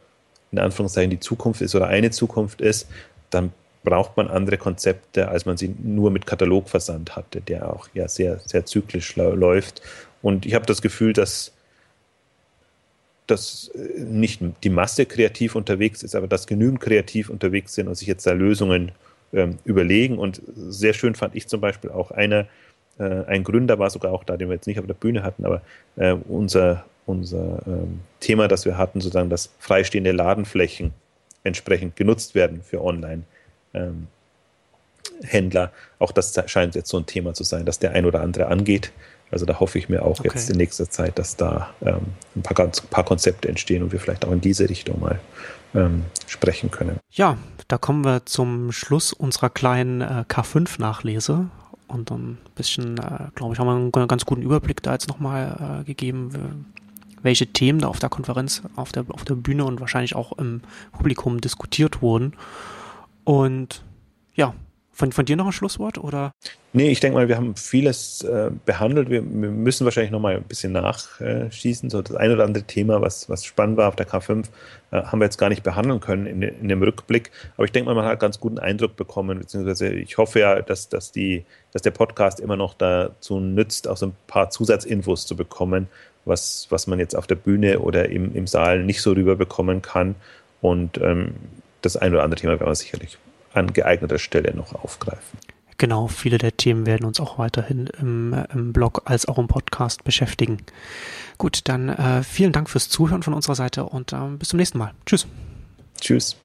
in Anführungszeichen die Zukunft ist oder eine Zukunft ist, dann braucht man andere Konzepte, als man sie nur mit Katalogversand hatte, der auch ja sehr, sehr zyklisch läuft. Und ich habe das Gefühl, dass dass äh, nicht die Masse kreativ unterwegs ist, aber dass genügend kreativ unterwegs sind und sich jetzt da Lösungen ähm, überlegen. Und sehr schön fand ich zum Beispiel auch einer, äh, ein Gründer war sogar auch da, den wir jetzt nicht auf der Bühne hatten, aber äh, unser, unser ähm, Thema, das wir hatten, sozusagen, dass freistehende Ladenflächen entsprechend genutzt werden für Online. Ähm, Händler, auch das scheint jetzt so ein Thema zu sein, dass der ein oder andere angeht. Also da hoffe ich mir auch okay. jetzt in nächster Zeit, dass da ähm, ein paar, ganz, paar Konzepte entstehen und wir vielleicht auch in diese Richtung mal ähm, sprechen können. Ja, da kommen wir zum Schluss unserer kleinen äh, K5-Nachlese. Und ein bisschen, äh, glaube ich, haben wir einen ganz guten Überblick da jetzt nochmal äh, gegeben, welche Themen da auf der Konferenz, auf der, auf der Bühne und wahrscheinlich auch im Publikum diskutiert wurden. Und ja, von, von dir noch ein Schlusswort oder? Nee, ich denke mal, wir haben vieles äh, behandelt. Wir, wir, müssen wahrscheinlich noch mal ein bisschen nachschießen. So das ein oder andere Thema, was, was spannend war auf der K5, äh, haben wir jetzt gar nicht behandeln können in, in dem Rückblick. Aber ich denke mal, man hat ganz guten Eindruck bekommen, beziehungsweise ich hoffe ja, dass, dass, die, dass der Podcast immer noch dazu nützt, auch so ein paar Zusatzinfos zu bekommen, was, was man jetzt auf der Bühne oder im, im Saal nicht so rüberbekommen kann. Und ähm, das ein oder andere Thema werden wir sicherlich an geeigneter Stelle noch aufgreifen. Genau, viele der Themen werden uns auch weiterhin im, im Blog als auch im Podcast beschäftigen. Gut, dann äh, vielen Dank fürs Zuhören von unserer Seite und äh, bis zum nächsten Mal. Tschüss. Tschüss.